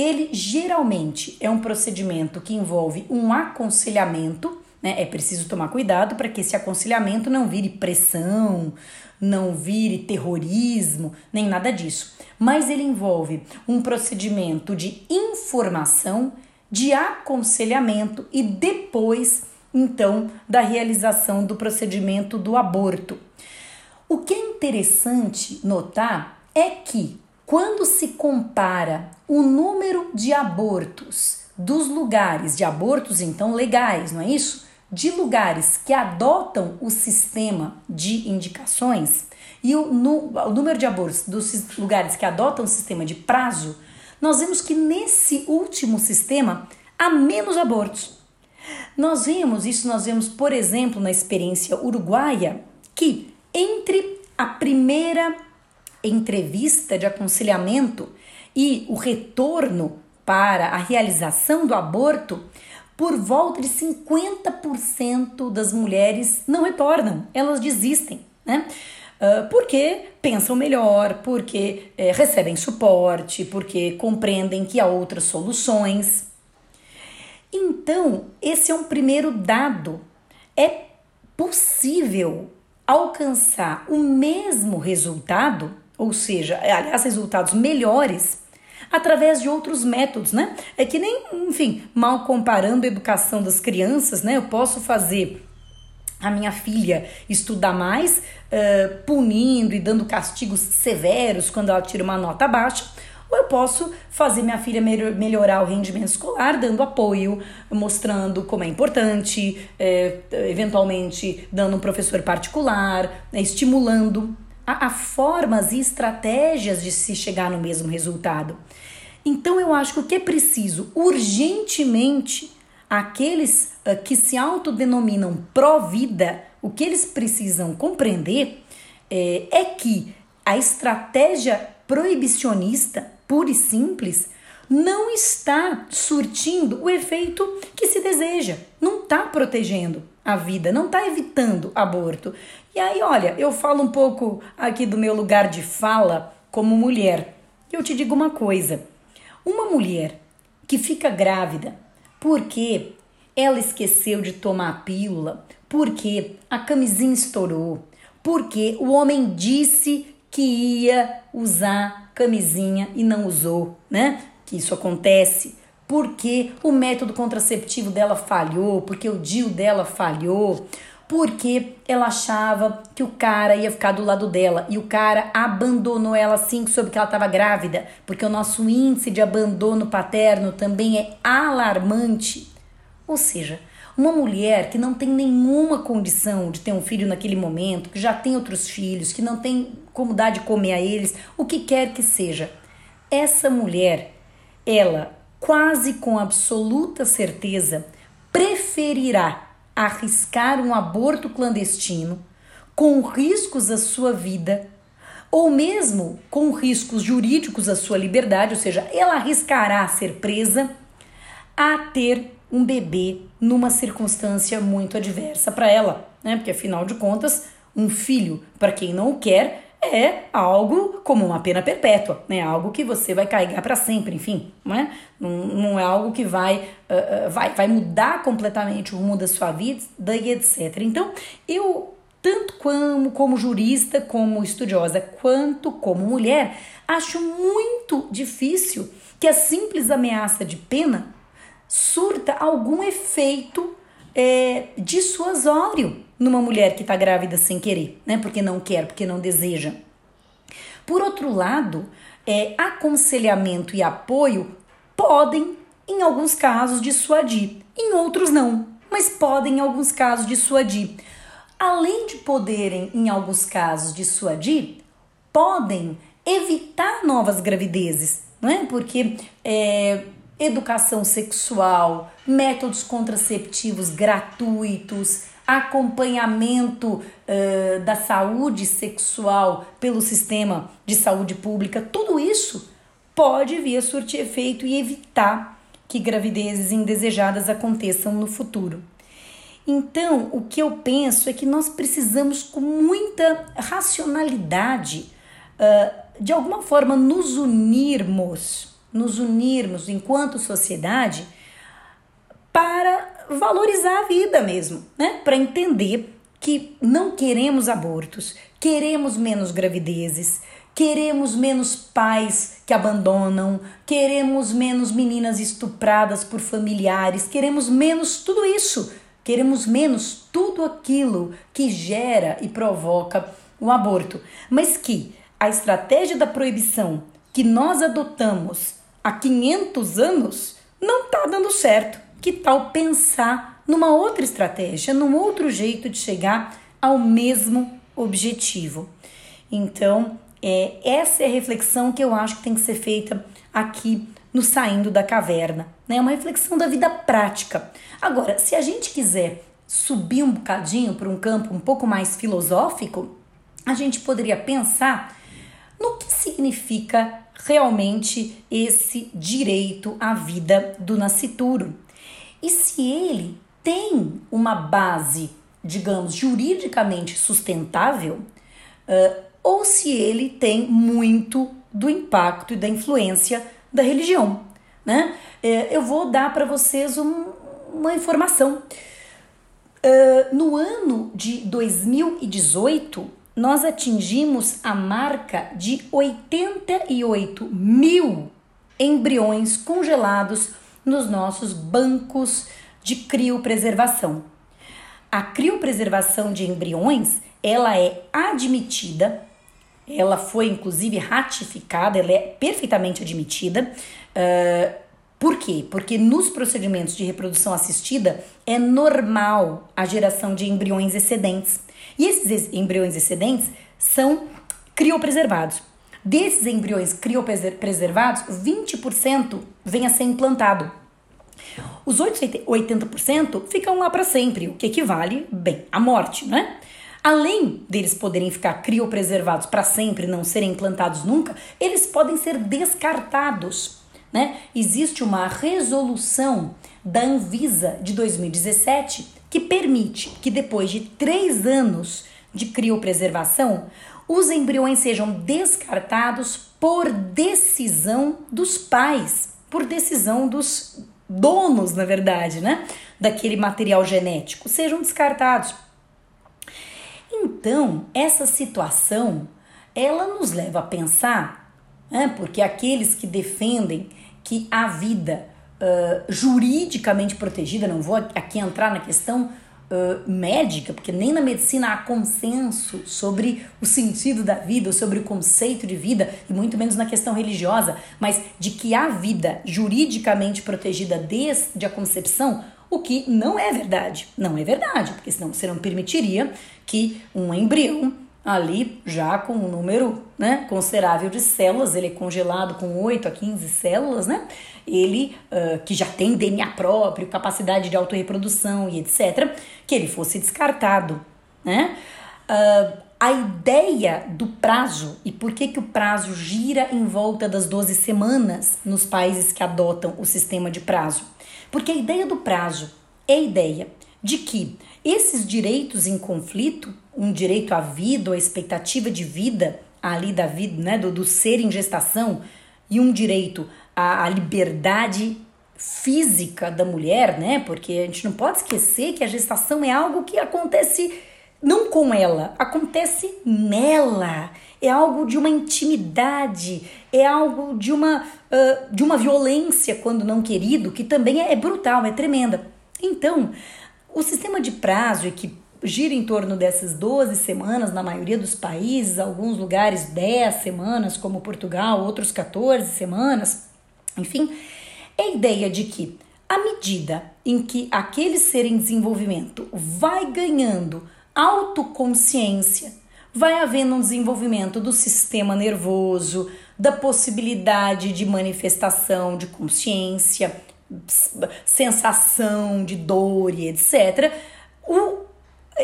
Ele geralmente é um procedimento que envolve um aconselhamento, né? É preciso tomar cuidado para que esse aconselhamento não vire pressão, não vire terrorismo, nem nada disso. Mas ele envolve um procedimento de informação, de aconselhamento e depois, então, da realização do procedimento do aborto. O que é interessante notar é que quando se compara o número de abortos dos lugares de abortos então legais, não é isso? De lugares que adotam o sistema de indicações e o, no, o número de abortos dos lugares que adotam o sistema de prazo, nós vemos que nesse último sistema há menos abortos. Nós vemos isso, nós vemos, por exemplo, na experiência uruguaia, que entre a primeira entrevista de aconselhamento e o retorno para a realização do aborto, por volta de 50% das mulheres não retornam, elas desistem, né? Uh, porque pensam melhor, porque é, recebem suporte, porque compreendem que há outras soluções. Então, esse é um primeiro dado. É possível alcançar o mesmo resultado ou seja, é, aliás, resultados melhores através de outros métodos, né? É que nem, enfim, mal comparando a educação das crianças, né? Eu posso fazer a minha filha estudar mais, uh, punindo e dando castigos severos quando ela tira uma nota baixa, ou eu posso fazer minha filha melhorar o rendimento escolar, dando apoio, mostrando como é importante, é, eventualmente dando um professor particular, né, estimulando há, há formas e estratégias de se chegar no mesmo resultado. Então eu acho que o que é preciso urgentemente aqueles uh, que se autodenominam pró-vida, o que eles precisam compreender é, é que a estratégia proibicionista, pura e simples, não está surtindo o efeito que se deseja, não está protegendo a vida, não está evitando aborto. E aí, olha, eu falo um pouco aqui do meu lugar de fala como mulher. Eu te digo uma coisa: uma mulher que fica grávida porque ela esqueceu de tomar a pílula, porque a camisinha estourou, porque o homem disse que ia usar camisinha e não usou, né? Que isso acontece. Porque o método contraceptivo dela falhou, porque o DIU dela falhou, porque ela achava que o cara ia ficar do lado dela e o cara abandonou ela assim que soube que ela estava grávida, porque o nosso índice de abandono paterno também é alarmante. Ou seja, uma mulher que não tem nenhuma condição de ter um filho naquele momento, que já tem outros filhos, que não tem como dar de comer a eles, o que quer que seja, essa mulher, ela quase com absoluta certeza preferirá arriscar um aborto clandestino com riscos à sua vida ou mesmo com riscos jurídicos à sua liberdade, ou seja, ela arriscará ser presa a ter um bebê numa circunstância muito adversa para ela, né? Porque afinal de contas, um filho, para quem não o quer, é algo como uma pena perpétua, né? Algo que você vai carregar para sempre, enfim, não é? Não, não é algo que vai, uh, vai, vai mudar completamente o rumo da sua vida e etc. Então, eu, tanto como, como jurista, como estudiosa, quanto como mulher, acho muito difícil que a simples ameaça de pena surta algum efeito é, dissuasório numa mulher que está grávida sem querer, né? Porque não quer, porque não deseja. Por outro lado, é, aconselhamento e apoio podem, em alguns casos, dissuadir, em outros não, mas podem, em alguns casos, dissuadir. Além de poderem, em alguns casos, dissuadir, podem evitar novas gravidezes, não é? Porque é, educação sexual, métodos contraceptivos gratuitos, acompanhamento uh, da saúde sexual pelo sistema de saúde pública, tudo isso pode vir a surtir efeito e evitar que gravidezes indesejadas aconteçam no futuro. Então, o que eu penso é que nós precisamos, com muita racionalidade, uh, de alguma forma, nos unirmos, nos unirmos enquanto sociedade para valorizar a vida mesmo, né? Para entender que não queremos abortos, queremos menos gravidezes, queremos menos pais que abandonam, queremos menos meninas estupradas por familiares, queremos menos tudo isso, queremos menos tudo aquilo que gera e provoca o aborto, mas que a estratégia da proibição que nós adotamos há 500 anos não está dando certo. Que tal pensar numa outra estratégia, num outro jeito de chegar ao mesmo objetivo? Então, é, essa é a reflexão que eu acho que tem que ser feita aqui no Saindo da Caverna. É né? uma reflexão da vida prática. Agora, se a gente quiser subir um bocadinho para um campo um pouco mais filosófico, a gente poderia pensar no que significa realmente esse direito à vida do nascituro. E se ele tem uma base, digamos, juridicamente sustentável, uh, ou se ele tem muito do impacto e da influência da religião. Né? Uh, eu vou dar para vocês um, uma informação. Uh, no ano de 2018, nós atingimos a marca de 88 mil embriões congelados nos nossos bancos de criopreservação. A criopreservação de embriões, ela é admitida, ela foi inclusive ratificada, ela é perfeitamente admitida. Uh, por quê? Porque nos procedimentos de reprodução assistida é normal a geração de embriões excedentes. E esses embriões excedentes são criopreservados. Desses embriões criopreservados, 20% vem a ser implantado. Os 80% ficam lá para sempre, o que equivale, bem, à morte, né? Além deles poderem ficar criopreservados para sempre, não serem implantados nunca, eles podem ser descartados. Né? Existe uma resolução da Anvisa de 2017 que permite que depois de três anos de criopreservação, os embriões sejam descartados por decisão dos pais, por decisão dos donos, na verdade, né, daquele material genético, sejam descartados. Então, essa situação, ela nos leva a pensar, né, porque aqueles que defendem que a vida uh, juridicamente protegida, não vou aqui entrar na questão uh, médica, porque nem na medicina há consenso sobre o sentido da vida, sobre o conceito de vida, e muito menos na questão religiosa, mas de que há vida juridicamente protegida desde a concepção, o que não é verdade. Não é verdade, porque senão você não permitiria que um embrião ali já com um número né, considerável de células, ele é congelado com 8 a 15 células, né? Ele uh, que já tem DNA próprio, capacidade de autorreprodução e etc., que ele fosse descartado, né? Uh, a ideia do prazo e por que, que o prazo gira em volta das 12 semanas nos países que adotam o sistema de prazo? Porque a ideia do prazo é a ideia de que esses direitos em conflito, um direito à vida, ou a expectativa de vida ali da vida, né, do, do ser em gestação, e um direito à, à liberdade física da mulher, né? Porque a gente não pode esquecer que a gestação é algo que acontece não com ela, acontece nela. É algo de uma intimidade, é algo de uma, uh, de uma violência, quando não querido, que também é, é brutal, é tremenda. Então, o sistema de prazo e que gira em torno dessas 12 semanas na maioria dos países, alguns lugares 10 semanas, como Portugal, outros 14 semanas, enfim, é a ideia de que à medida em que aquele ser em desenvolvimento vai ganhando autoconsciência, vai havendo um desenvolvimento do sistema nervoso, da possibilidade de manifestação de consciência, sensação de dor e etc., o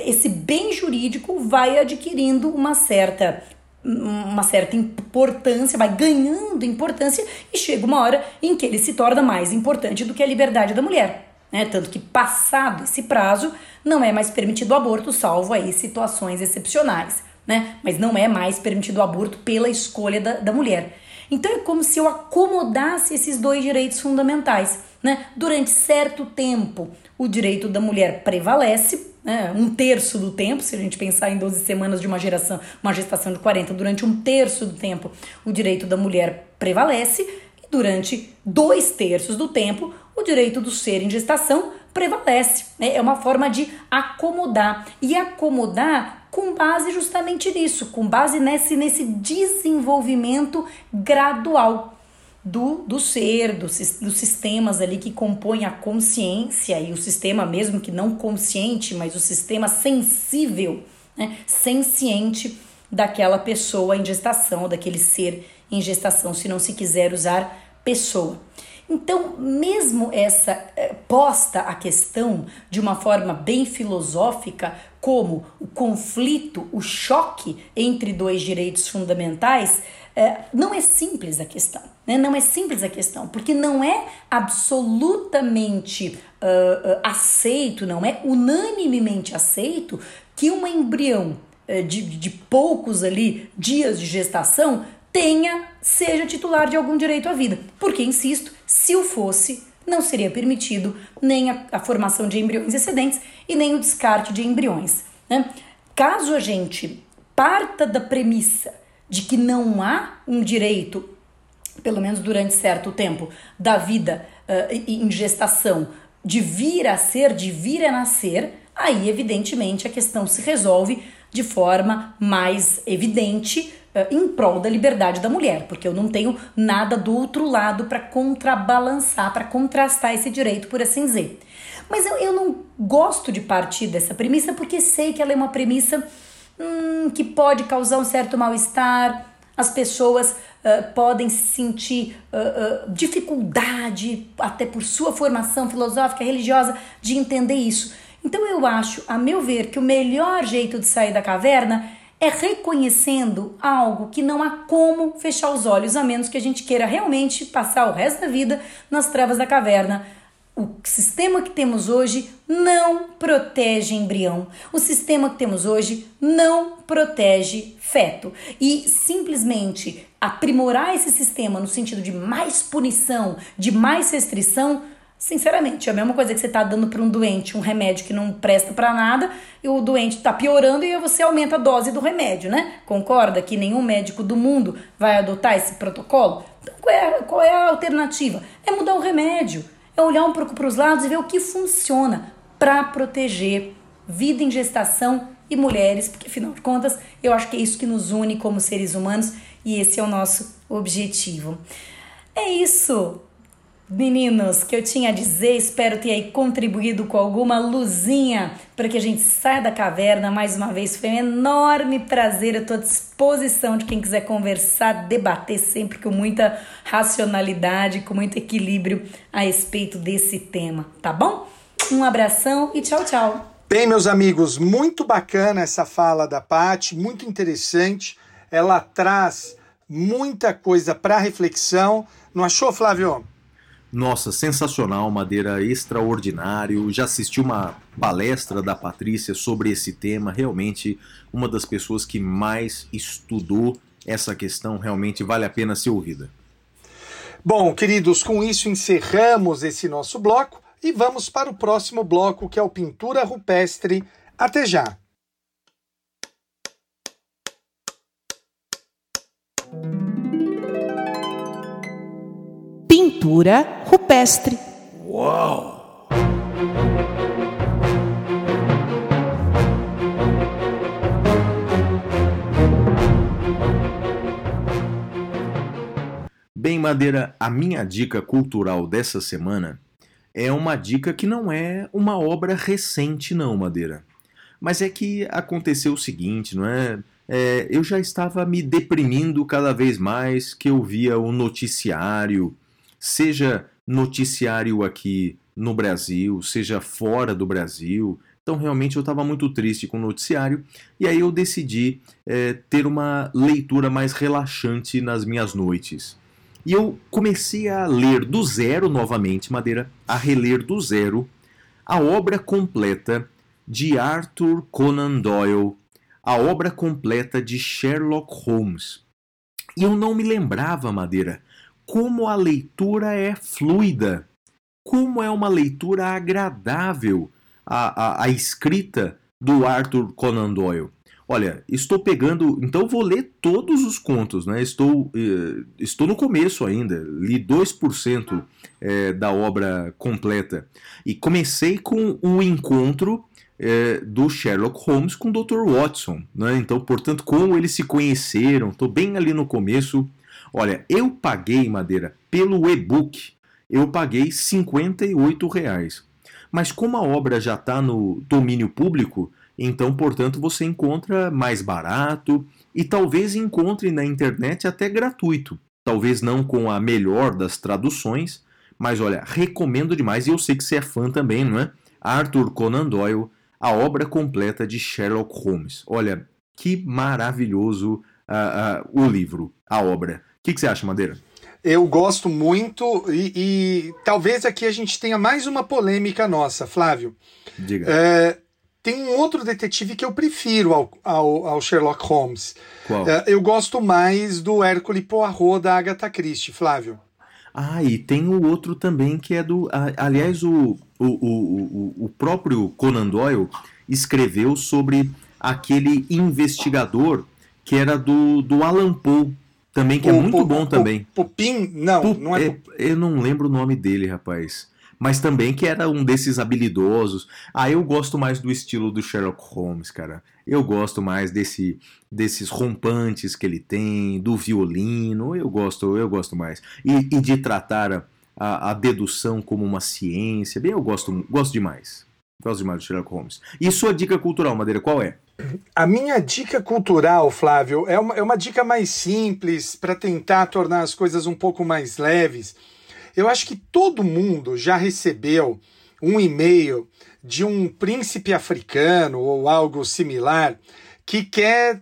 esse bem jurídico vai adquirindo uma certa uma certa importância, vai ganhando importância e chega uma hora em que ele se torna mais importante do que a liberdade da mulher. Né? Tanto que, passado esse prazo, não é mais permitido o aborto, salvo aí situações excepcionais. Né? Mas não é mais permitido o aborto pela escolha da, da mulher. Então é como se eu acomodasse esses dois direitos fundamentais. Né? Durante certo tempo, o direito da mulher prevalece, né? um terço do tempo, se a gente pensar em 12 semanas de uma geração, uma gestação de 40, durante um terço do tempo, o direito da mulher prevalece, e durante dois terços do tempo, o direito do ser em gestação prevalece. Né? É uma forma de acomodar. E acomodar com base justamente nisso, com base nesse, nesse desenvolvimento gradual do, do ser, do, dos sistemas ali que compõem a consciência e o sistema mesmo que não consciente, mas o sistema sensível, né? senciente daquela pessoa em gestação, daquele ser em gestação, se não se quiser usar pessoa. Então, mesmo essa é, posta a questão de uma forma bem filosófica, como o conflito, o choque entre dois direitos fundamentais, é, não é simples a questão. Né? Não é simples a questão, porque não é absolutamente uh, aceito, não é unanimemente aceito que um embrião uh, de, de poucos ali dias de gestação tenha, seja titular de algum direito à vida. Porque, insisto, se o fosse, não seria permitido nem a, a formação de embriões excedentes e nem o descarte de embriões. Né? Caso a gente parta da premissa de que não há um direito, pelo menos durante certo tempo, da vida uh, em gestação, de vir a ser, de vir a nascer, aí evidentemente a questão se resolve de forma mais evidente uh, em prol da liberdade da mulher, porque eu não tenho nada do outro lado para contrabalançar, para contrastar esse direito, por assim dizer. Mas eu, eu não gosto de partir dessa premissa porque sei que ela é uma premissa hum, que pode causar um certo mal-estar, as pessoas uh, podem sentir uh, uh, dificuldade, até por sua formação filosófica, religiosa, de entender isso. Então eu acho, a meu ver, que o melhor jeito de sair da caverna é reconhecendo algo que não há como fechar os olhos, a menos que a gente queira realmente passar o resto da vida nas trevas da caverna. O sistema que temos hoje não protege embrião. O sistema que temos hoje não protege feto. E simplesmente aprimorar esse sistema no sentido de mais punição, de mais restrição, Sinceramente, é a mesma coisa que você tá dando para um doente um remédio que não presta para nada e o doente tá piorando e você aumenta a dose do remédio, né? Concorda que nenhum médico do mundo vai adotar esse protocolo? Então, qual é, qual é a alternativa? É mudar o remédio, é olhar um pouco para os lados e ver o que funciona para proteger vida em gestação e mulheres, porque afinal de contas eu acho que é isso que nos une como seres humanos e esse é o nosso objetivo. É isso! Meninos, que eu tinha a dizer, espero ter aí contribuído com alguma luzinha para que a gente saia da caverna. Mais uma vez, foi um enorme prazer. Eu estou à disposição de quem quiser conversar, debater sempre com muita racionalidade, com muito equilíbrio a respeito desse tema, tá bom? Um abração e tchau, tchau. Bem, meus amigos, muito bacana essa fala da Paty, muito interessante. Ela traz muita coisa para reflexão. Não achou, Flávio? Nossa, sensacional, Madeira extraordinário. Já assisti uma palestra da Patrícia sobre esse tema. Realmente, uma das pessoas que mais estudou essa questão. Realmente vale a pena ser ouvida. Bom, queridos, com isso encerramos esse nosso bloco e vamos para o próximo bloco, que é o Pintura Rupestre. Até já! Pintura rupestre. Uau! Bem, Madeira, a minha dica cultural dessa semana é uma dica que não é uma obra recente, não, Madeira. Mas é que aconteceu o seguinte, não é? é eu já estava me deprimindo cada vez mais que eu via o noticiário seja noticiário aqui no Brasil, seja fora do Brasil, Então, realmente, eu estava muito triste com o noticiário e aí eu decidi é, ter uma leitura mais relaxante nas minhas noites. E eu comecei a ler do zero novamente, Madeira, a reler do zero a obra completa de Arthur Conan Doyle, a obra completa de Sherlock Holmes. E eu não me lembrava, Madeira, como a leitura é fluida, como é uma leitura agradável a, a, a escrita do Arthur Conan Doyle. Olha, estou pegando. Então vou ler todos os contos, né? Estou, eh, estou no começo ainda, li 2% eh, da obra completa. E comecei com o encontro eh, do Sherlock Holmes com o Dr. Watson, né? Então, portanto, como eles se conheceram, estou bem ali no começo. Olha, eu paguei, Madeira, pelo e-book, eu paguei 58 reais. Mas como a obra já está no domínio público, então, portanto, você encontra mais barato e talvez encontre na internet até gratuito. Talvez não com a melhor das traduções, mas olha, recomendo demais e eu sei que você é fã também, não é? Arthur Conan Doyle, a obra completa de Sherlock Holmes. Olha, que maravilhoso uh, uh, o livro, a obra. O que, que você acha, Madeira? Eu gosto muito e, e, talvez aqui a gente tenha mais uma polêmica nossa, Flávio. Diga. É, tem um outro detetive que eu prefiro ao, ao, ao Sherlock Holmes. Qual? É, eu gosto mais do Hércule Poirot da Agatha Christie, Flávio. Ah, e tem o outro também que é do. Aliás, o, o, o, o próprio Conan Doyle escreveu sobre aquele investigador que era do, do Alan Poe, também, que é o, é muito bom também. Pupin? Não, não é. Eu não lembro o nome dele, rapaz mas também que era um desses habilidosos. Ah, eu gosto mais do estilo do Sherlock Holmes, cara. Eu gosto mais desse desses rompantes que ele tem, do violino. Eu gosto, eu gosto mais. E, e de tratar a, a, dedução como uma ciência. Bem, eu gosto, gosto demais. Do Sherlock Holmes. E sua dica cultural, Madeira, qual é? A minha dica cultural, Flávio, é uma, é uma dica mais simples para tentar tornar as coisas um pouco mais leves eu acho que todo mundo já recebeu um e-mail de um príncipe africano ou algo similar que quer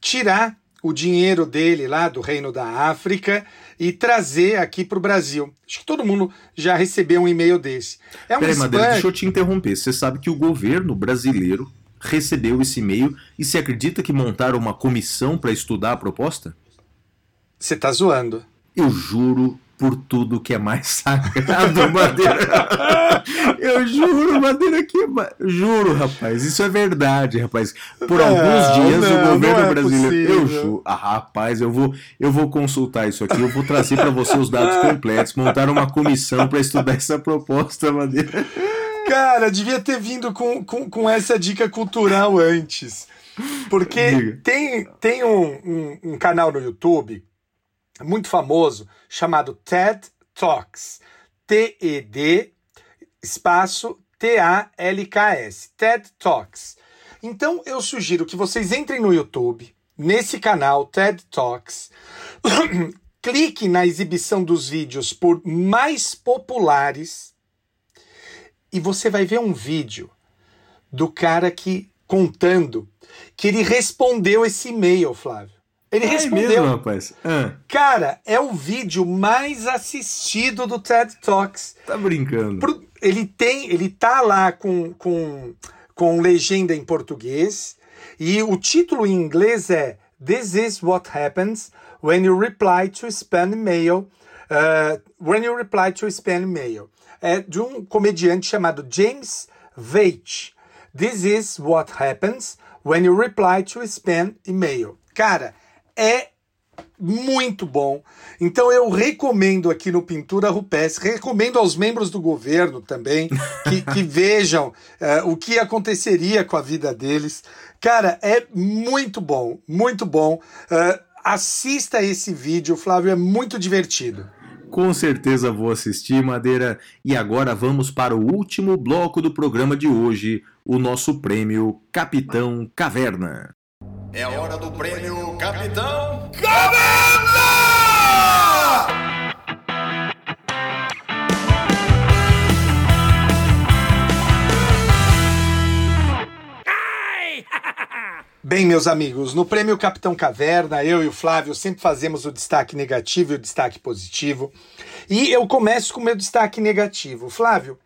tirar o dinheiro dele lá do Reino da África e trazer aqui para o Brasil. Acho que todo mundo já recebeu um e-mail desse. É um Peraí, Madeira, deixa eu te interromper. Você sabe que o governo brasileiro recebeu esse e-mail e se acredita que montaram uma comissão para estudar a proposta? Você tá zoando. Eu juro por tudo que é mais *laughs* sagrado, Madeira. Eu juro, Madeira, que. Juro, rapaz, isso é verdade, rapaz. Por não, alguns dias não, o governo é brasileiro. Possível. Eu juro. Ah, rapaz, eu vou, eu vou consultar isso aqui, eu vou trazer para você os dados completos, montar uma comissão para estudar essa proposta, Madeira. Cara, devia ter vindo com, com, com essa dica cultural antes. Porque tem, tem um, um, um canal no YouTube muito famoso chamado TED Talks. T-E-D espaço T-A-L-K-S. TED Talks. Então eu sugiro que vocês entrem no YouTube, nesse canal TED Talks, *coughs* clique na exibição dos vídeos por mais populares e você vai ver um vídeo do cara que contando que ele respondeu esse e-mail, Flávio. Ele é respondeu. Mesmo, rapaz? Ah. Cara, é o vídeo mais assistido do TED Talks. Tá brincando. Ele tem, ele tá lá com, com, com legenda em português e o título em inglês é This is what happens when you reply to spam mail. Uh, when you reply to spam mail. É de um comediante chamado James Veitch. This is what happens when you reply to spam email. Cara, é muito bom. Então eu recomendo aqui no Pintura Rupestre, recomendo aos membros do governo também que, *laughs* que vejam uh, o que aconteceria com a vida deles. Cara, é muito bom, muito bom. Uh, assista esse vídeo, Flávio, é muito divertido. Com certeza vou assistir, Madeira. E agora vamos para o último bloco do programa de hoje, o nosso prêmio Capitão Caverna. É hora do prêmio Capitão Caverna! *laughs* Bem, meus amigos, no Prêmio Capitão Caverna, eu e o Flávio sempre fazemos o destaque negativo e o destaque positivo. E eu começo com o meu destaque negativo. Flávio,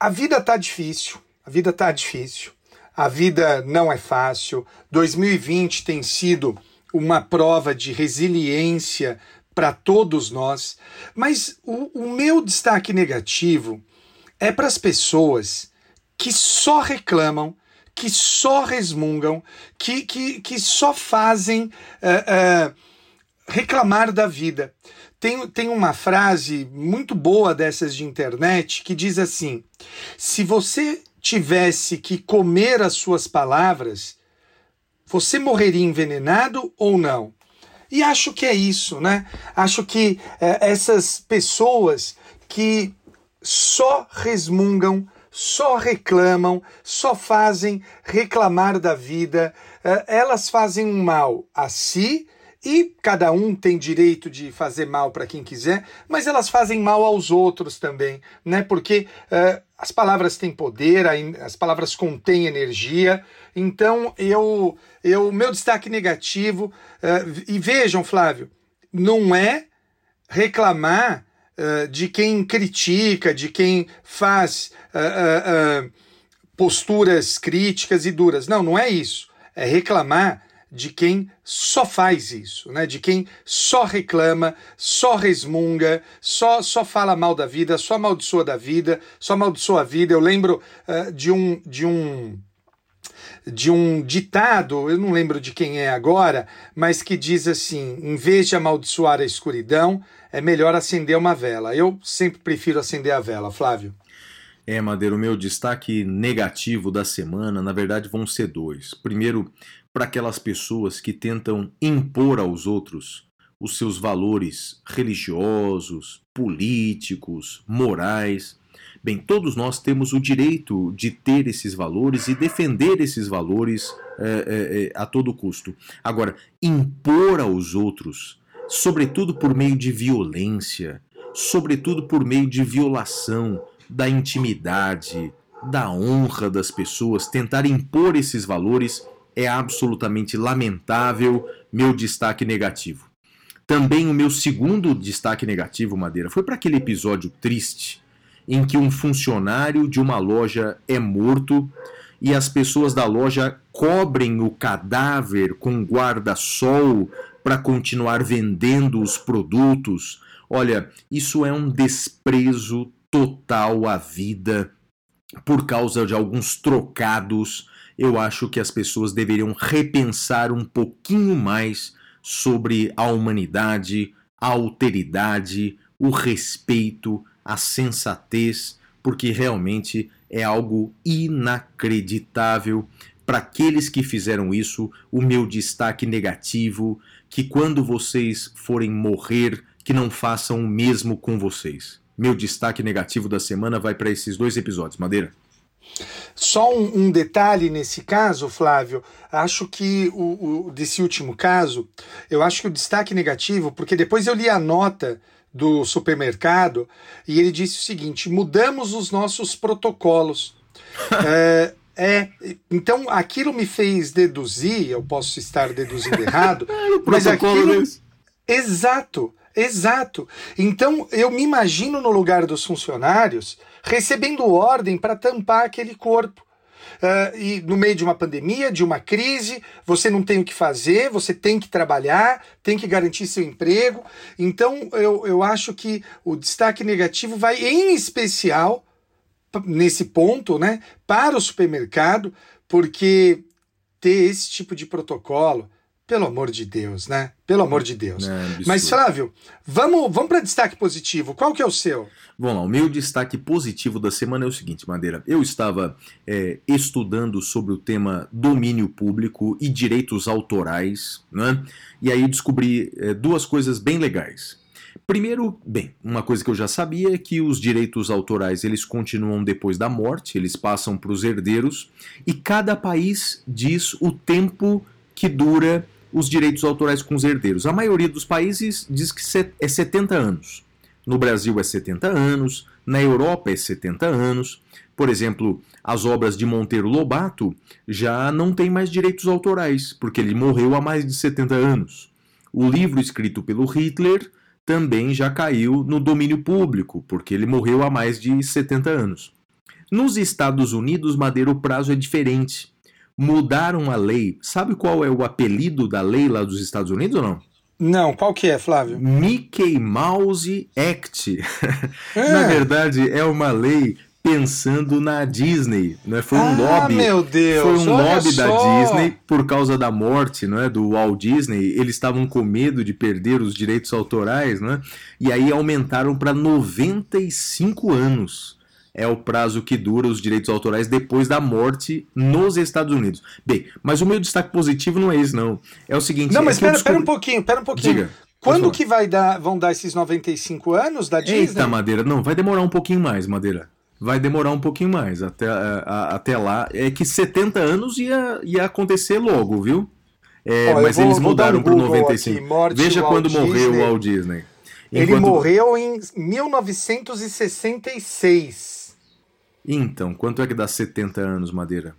a vida tá difícil, a vida tá difícil, a vida não é fácil. 2020 tem sido uma prova de resiliência para todos nós, mas o, o meu destaque negativo é para as pessoas que só reclamam, que só resmungam, que, que, que só fazem uh, uh, reclamar da vida. Tem, tem uma frase muito boa dessas de internet que diz assim: se você tivesse que comer as suas palavras, você morreria envenenado ou não? E acho que é isso, né? Acho que é, essas pessoas que só resmungam, só reclamam, só fazem reclamar da vida, é, elas fazem um mal a si e cada um tem direito de fazer mal para quem quiser, mas elas fazem mal aos outros também, né? Porque uh, as palavras têm poder, as palavras contêm energia. Então, eu, eu meu destaque negativo uh, e vejam, Flávio, não é reclamar uh, de quem critica, de quem faz posturas críticas e duras. Não, não é isso. É reclamar de quem só faz isso, né? De quem só reclama, só resmunga, só só fala mal da vida, só amaldiçoa da vida, só amaldiçoa a vida. Eu lembro uh, de um de um de um ditado, eu não lembro de quem é agora, mas que diz assim: em vez de amaldiçoar a escuridão, é melhor acender uma vela. Eu sempre prefiro acender a vela, Flávio. É, Madeira, o meu destaque negativo da semana, na verdade, vão ser dois. Primeiro, para aquelas pessoas que tentam impor aos outros os seus valores religiosos, políticos, morais. Bem, todos nós temos o direito de ter esses valores e defender esses valores é, é, a todo custo. Agora, impor aos outros, sobretudo por meio de violência, sobretudo por meio de violação da intimidade, da honra das pessoas, tentar impor esses valores é absolutamente lamentável, meu destaque negativo. Também o meu segundo destaque negativo, Madeira, foi para aquele episódio triste em que um funcionário de uma loja é morto e as pessoas da loja cobrem o cadáver com guarda-sol para continuar vendendo os produtos. Olha, isso é um desprezo total à vida por causa de alguns trocados eu acho que as pessoas deveriam repensar um pouquinho mais sobre a humanidade, a alteridade, o respeito, a sensatez, porque realmente é algo inacreditável. Para aqueles que fizeram isso, o meu destaque negativo, que quando vocês forem morrer, que não façam o mesmo com vocês. Meu destaque negativo da semana vai para esses dois episódios, Madeira. Só um, um, detalhe nesse caso, Flávio, acho que o, o, desse último caso, eu acho que o destaque negativo, porque depois eu li a nota do supermercado e ele disse o seguinte: mudamos os nossos protocolos. *laughs* é, é, então aquilo me fez deduzir, eu posso estar deduzindo errado, *laughs* mas aquilo. Exato, exato. Então eu me imagino no lugar dos funcionários recebendo ordem para tampar aquele corpo. Uh, e no meio de uma pandemia, de uma crise, você não tem o que fazer, você tem que trabalhar, tem que garantir seu emprego. Então, eu, eu acho que o destaque negativo vai, em especial, nesse ponto, né, para o supermercado, porque ter esse tipo de protocolo pelo amor de Deus, né? Pelo amor de Deus. É, Mas, Flávio, vamos, vamos para destaque positivo. Qual que é o seu? Vamos lá, o meu destaque positivo da semana é o seguinte, Madeira. Eu estava é, estudando sobre o tema domínio público e direitos autorais, né? E aí descobri é, duas coisas bem legais. Primeiro, bem, uma coisa que eu já sabia é que os direitos autorais eles continuam depois da morte, eles passam para os herdeiros e cada país diz o tempo que dura os direitos autorais com os herdeiros. A maioria dos países diz que é 70 anos. No Brasil é 70 anos, na Europa é 70 anos, Por exemplo, as obras de Monteiro Lobato já não têm mais direitos autorais, porque ele morreu há mais de 70 anos. O livro escrito pelo Hitler também já caiu no domínio público, porque ele morreu há mais de 70 anos. Nos Estados Unidos, Madeira, o prazo é diferente. Mudaram a lei. Sabe qual é o apelido da lei lá dos Estados Unidos ou não? Não, qual que é, Flávio? Mickey Mouse Act. *laughs* É. Na verdade, é uma lei pensando na Disney, né? Foi um ah, lobby. meu Deus! Foi um lobby da só. Disney por causa da morte, né, do Walt Disney. Eles estavam com medo de perder os direitos autorais, né? E aí aumentaram para 95 anos. É o prazo que dura os direitos autorais depois da morte nos Estados Unidos. Bem, mas o meu destaque positivo não é esse, não. É o seguinte. Não, é mas eu espera, espera um descobri- pouquinho, espera um pouquinho. Diga. Quando que vai dar, vão dar esses 95 anos da Disney? Eita, Madeira, não, vai demorar um pouquinho mais, Madeira. Vai demorar um pouquinho mais até, a- a- até lá. É que 70 anos ia, ia acontecer logo, viu? É, Ó, mas vou- eles mudaram para Google 95. aqui, morte Veja Walt quando morreu o Walt Disney. Ele Enquanto- morreu em 1966. Então, quanto é que dá 70 anos, Madeira?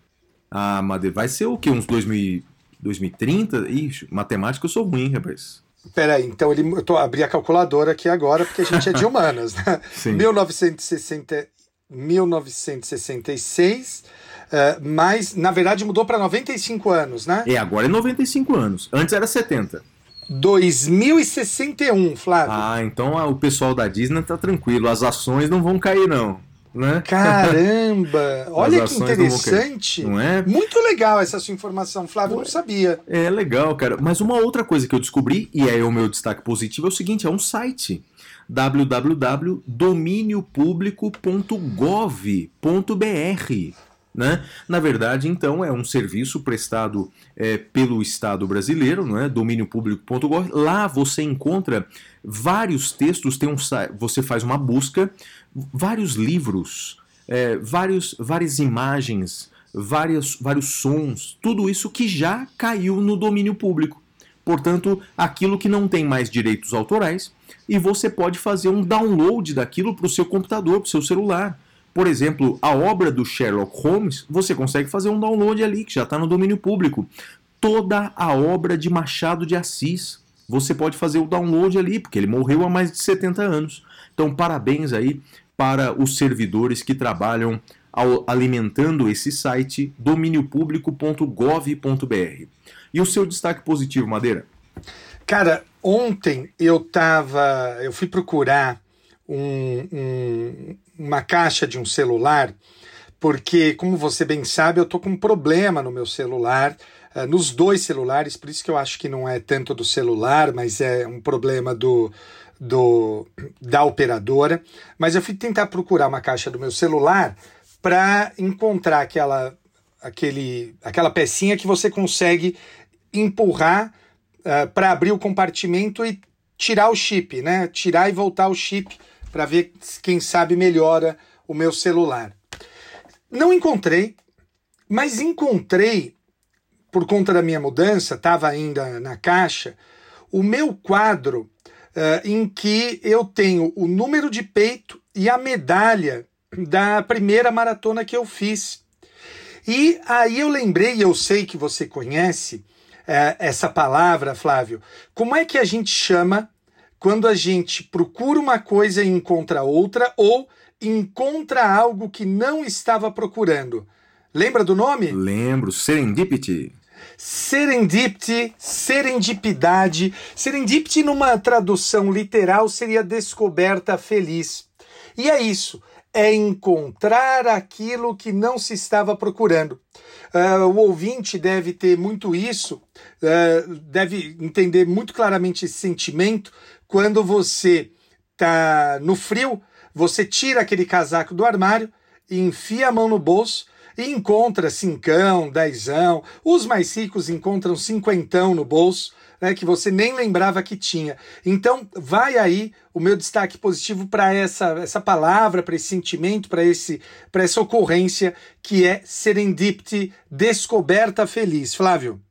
Ah, Madeira, vai ser o quê? Uns 2000, 2030? Ixi, matemática eu sou ruim, rapaz. Peraí, então ele, eu tô abri a calculadora aqui agora porque a gente é de humanas, né? *laughs* Sim. 1960, 1966, eh, mas na verdade mudou para 95 anos, né? É, agora é 95 anos. Antes era 70. 2061, Flávio. Ah, então o pessoal da Disney tá tranquilo. As ações não vão cair, não. Né? Caramba! Olha que interessante. Não é? Muito legal essa sua informação, Flávio. Eu não sabia. É legal, cara. Mas uma outra coisa que eu descobri, e é o meu destaque positivo, é o seguinte: é um site www.dominiopublico.gov.br. Né? Na verdade, então, é um serviço prestado é, pelo Estado brasileiro, não é? domíniopublico.gov. Lá você encontra vários textos, tem um, você faz uma busca, vários livros, é, vários, várias imagens, várias, vários sons, tudo isso que já caiu no domínio público. Portanto, aquilo que não tem mais direitos autorais, e você pode fazer um download daquilo para o seu computador, para o seu celular. Por exemplo, a obra do Sherlock Holmes, você consegue fazer um download ali, que já está no domínio público. Toda a obra de Machado de Assis, você pode fazer o download ali, porque ele morreu há mais de 70 anos. Então, parabéns aí para os servidores que trabalham ao- alimentando esse site dominiopublico.gov.br. E o seu destaque positivo, Madeira? Cara, ontem eu tava. Eu fui procurar um- um- uma caixa de um celular, porque, como você bem sabe, eu tô com um problema no meu celular, eh, nos dois celulares, por isso que eu acho que não é tanto do celular, mas é um problema do. Do, da operadora, mas eu fui tentar procurar uma caixa do meu celular para encontrar aquela, aquele, aquela pecinha que você consegue empurrar para abrir o compartimento e tirar o chip, né? Tirar e voltar o chip para ver quem sabe melhora o meu celular. Não encontrei, mas encontrei por conta da minha mudança, estava ainda na caixa, o meu quadro eh, em que eu tenho o número de peito e a medalha da primeira maratona que eu fiz. E aí eu lembrei, eu sei que você conhece eh, essa palavra, Flávio. Como é que a gente chama quando a gente procura uma coisa e encontra outra, ou encontra algo que não estava procurando? Lembra do nome? Lembro, Serendipity. Serendipity, serendipidade. Serendipity, numa tradução literal, seria descoberta feliz. E é isso, é encontrar aquilo que não se estava procurando. Ah, o ouvinte deve ter muito isso, ah, deve entender muito claramente esse sentimento quando você está no frio, você tira aquele casaco do armário enfia a mão no bolso e encontra cincão, dezão. Os mais ricos encontram cinquentão no bolso, né, que você nem lembrava que tinha. Então, vai aí o meu destaque positivo para essa, essa palavra, para esse sentimento, para esse para essa ocorrência que é serendipity, descoberta feliz. Flávio.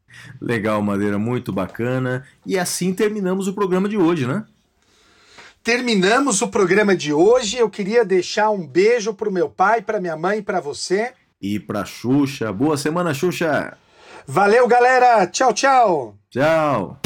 Legal, Madeira, muito bacana. E assim terminamos o programa de hoje, né? Terminamos o programa de hoje. Eu queria deixar um beijo pro meu pai, pra minha mãe e pra você. E pra Xuxa. Boa semana, Xuxa. Valeu, galera. Tchau, tchau. Tchau.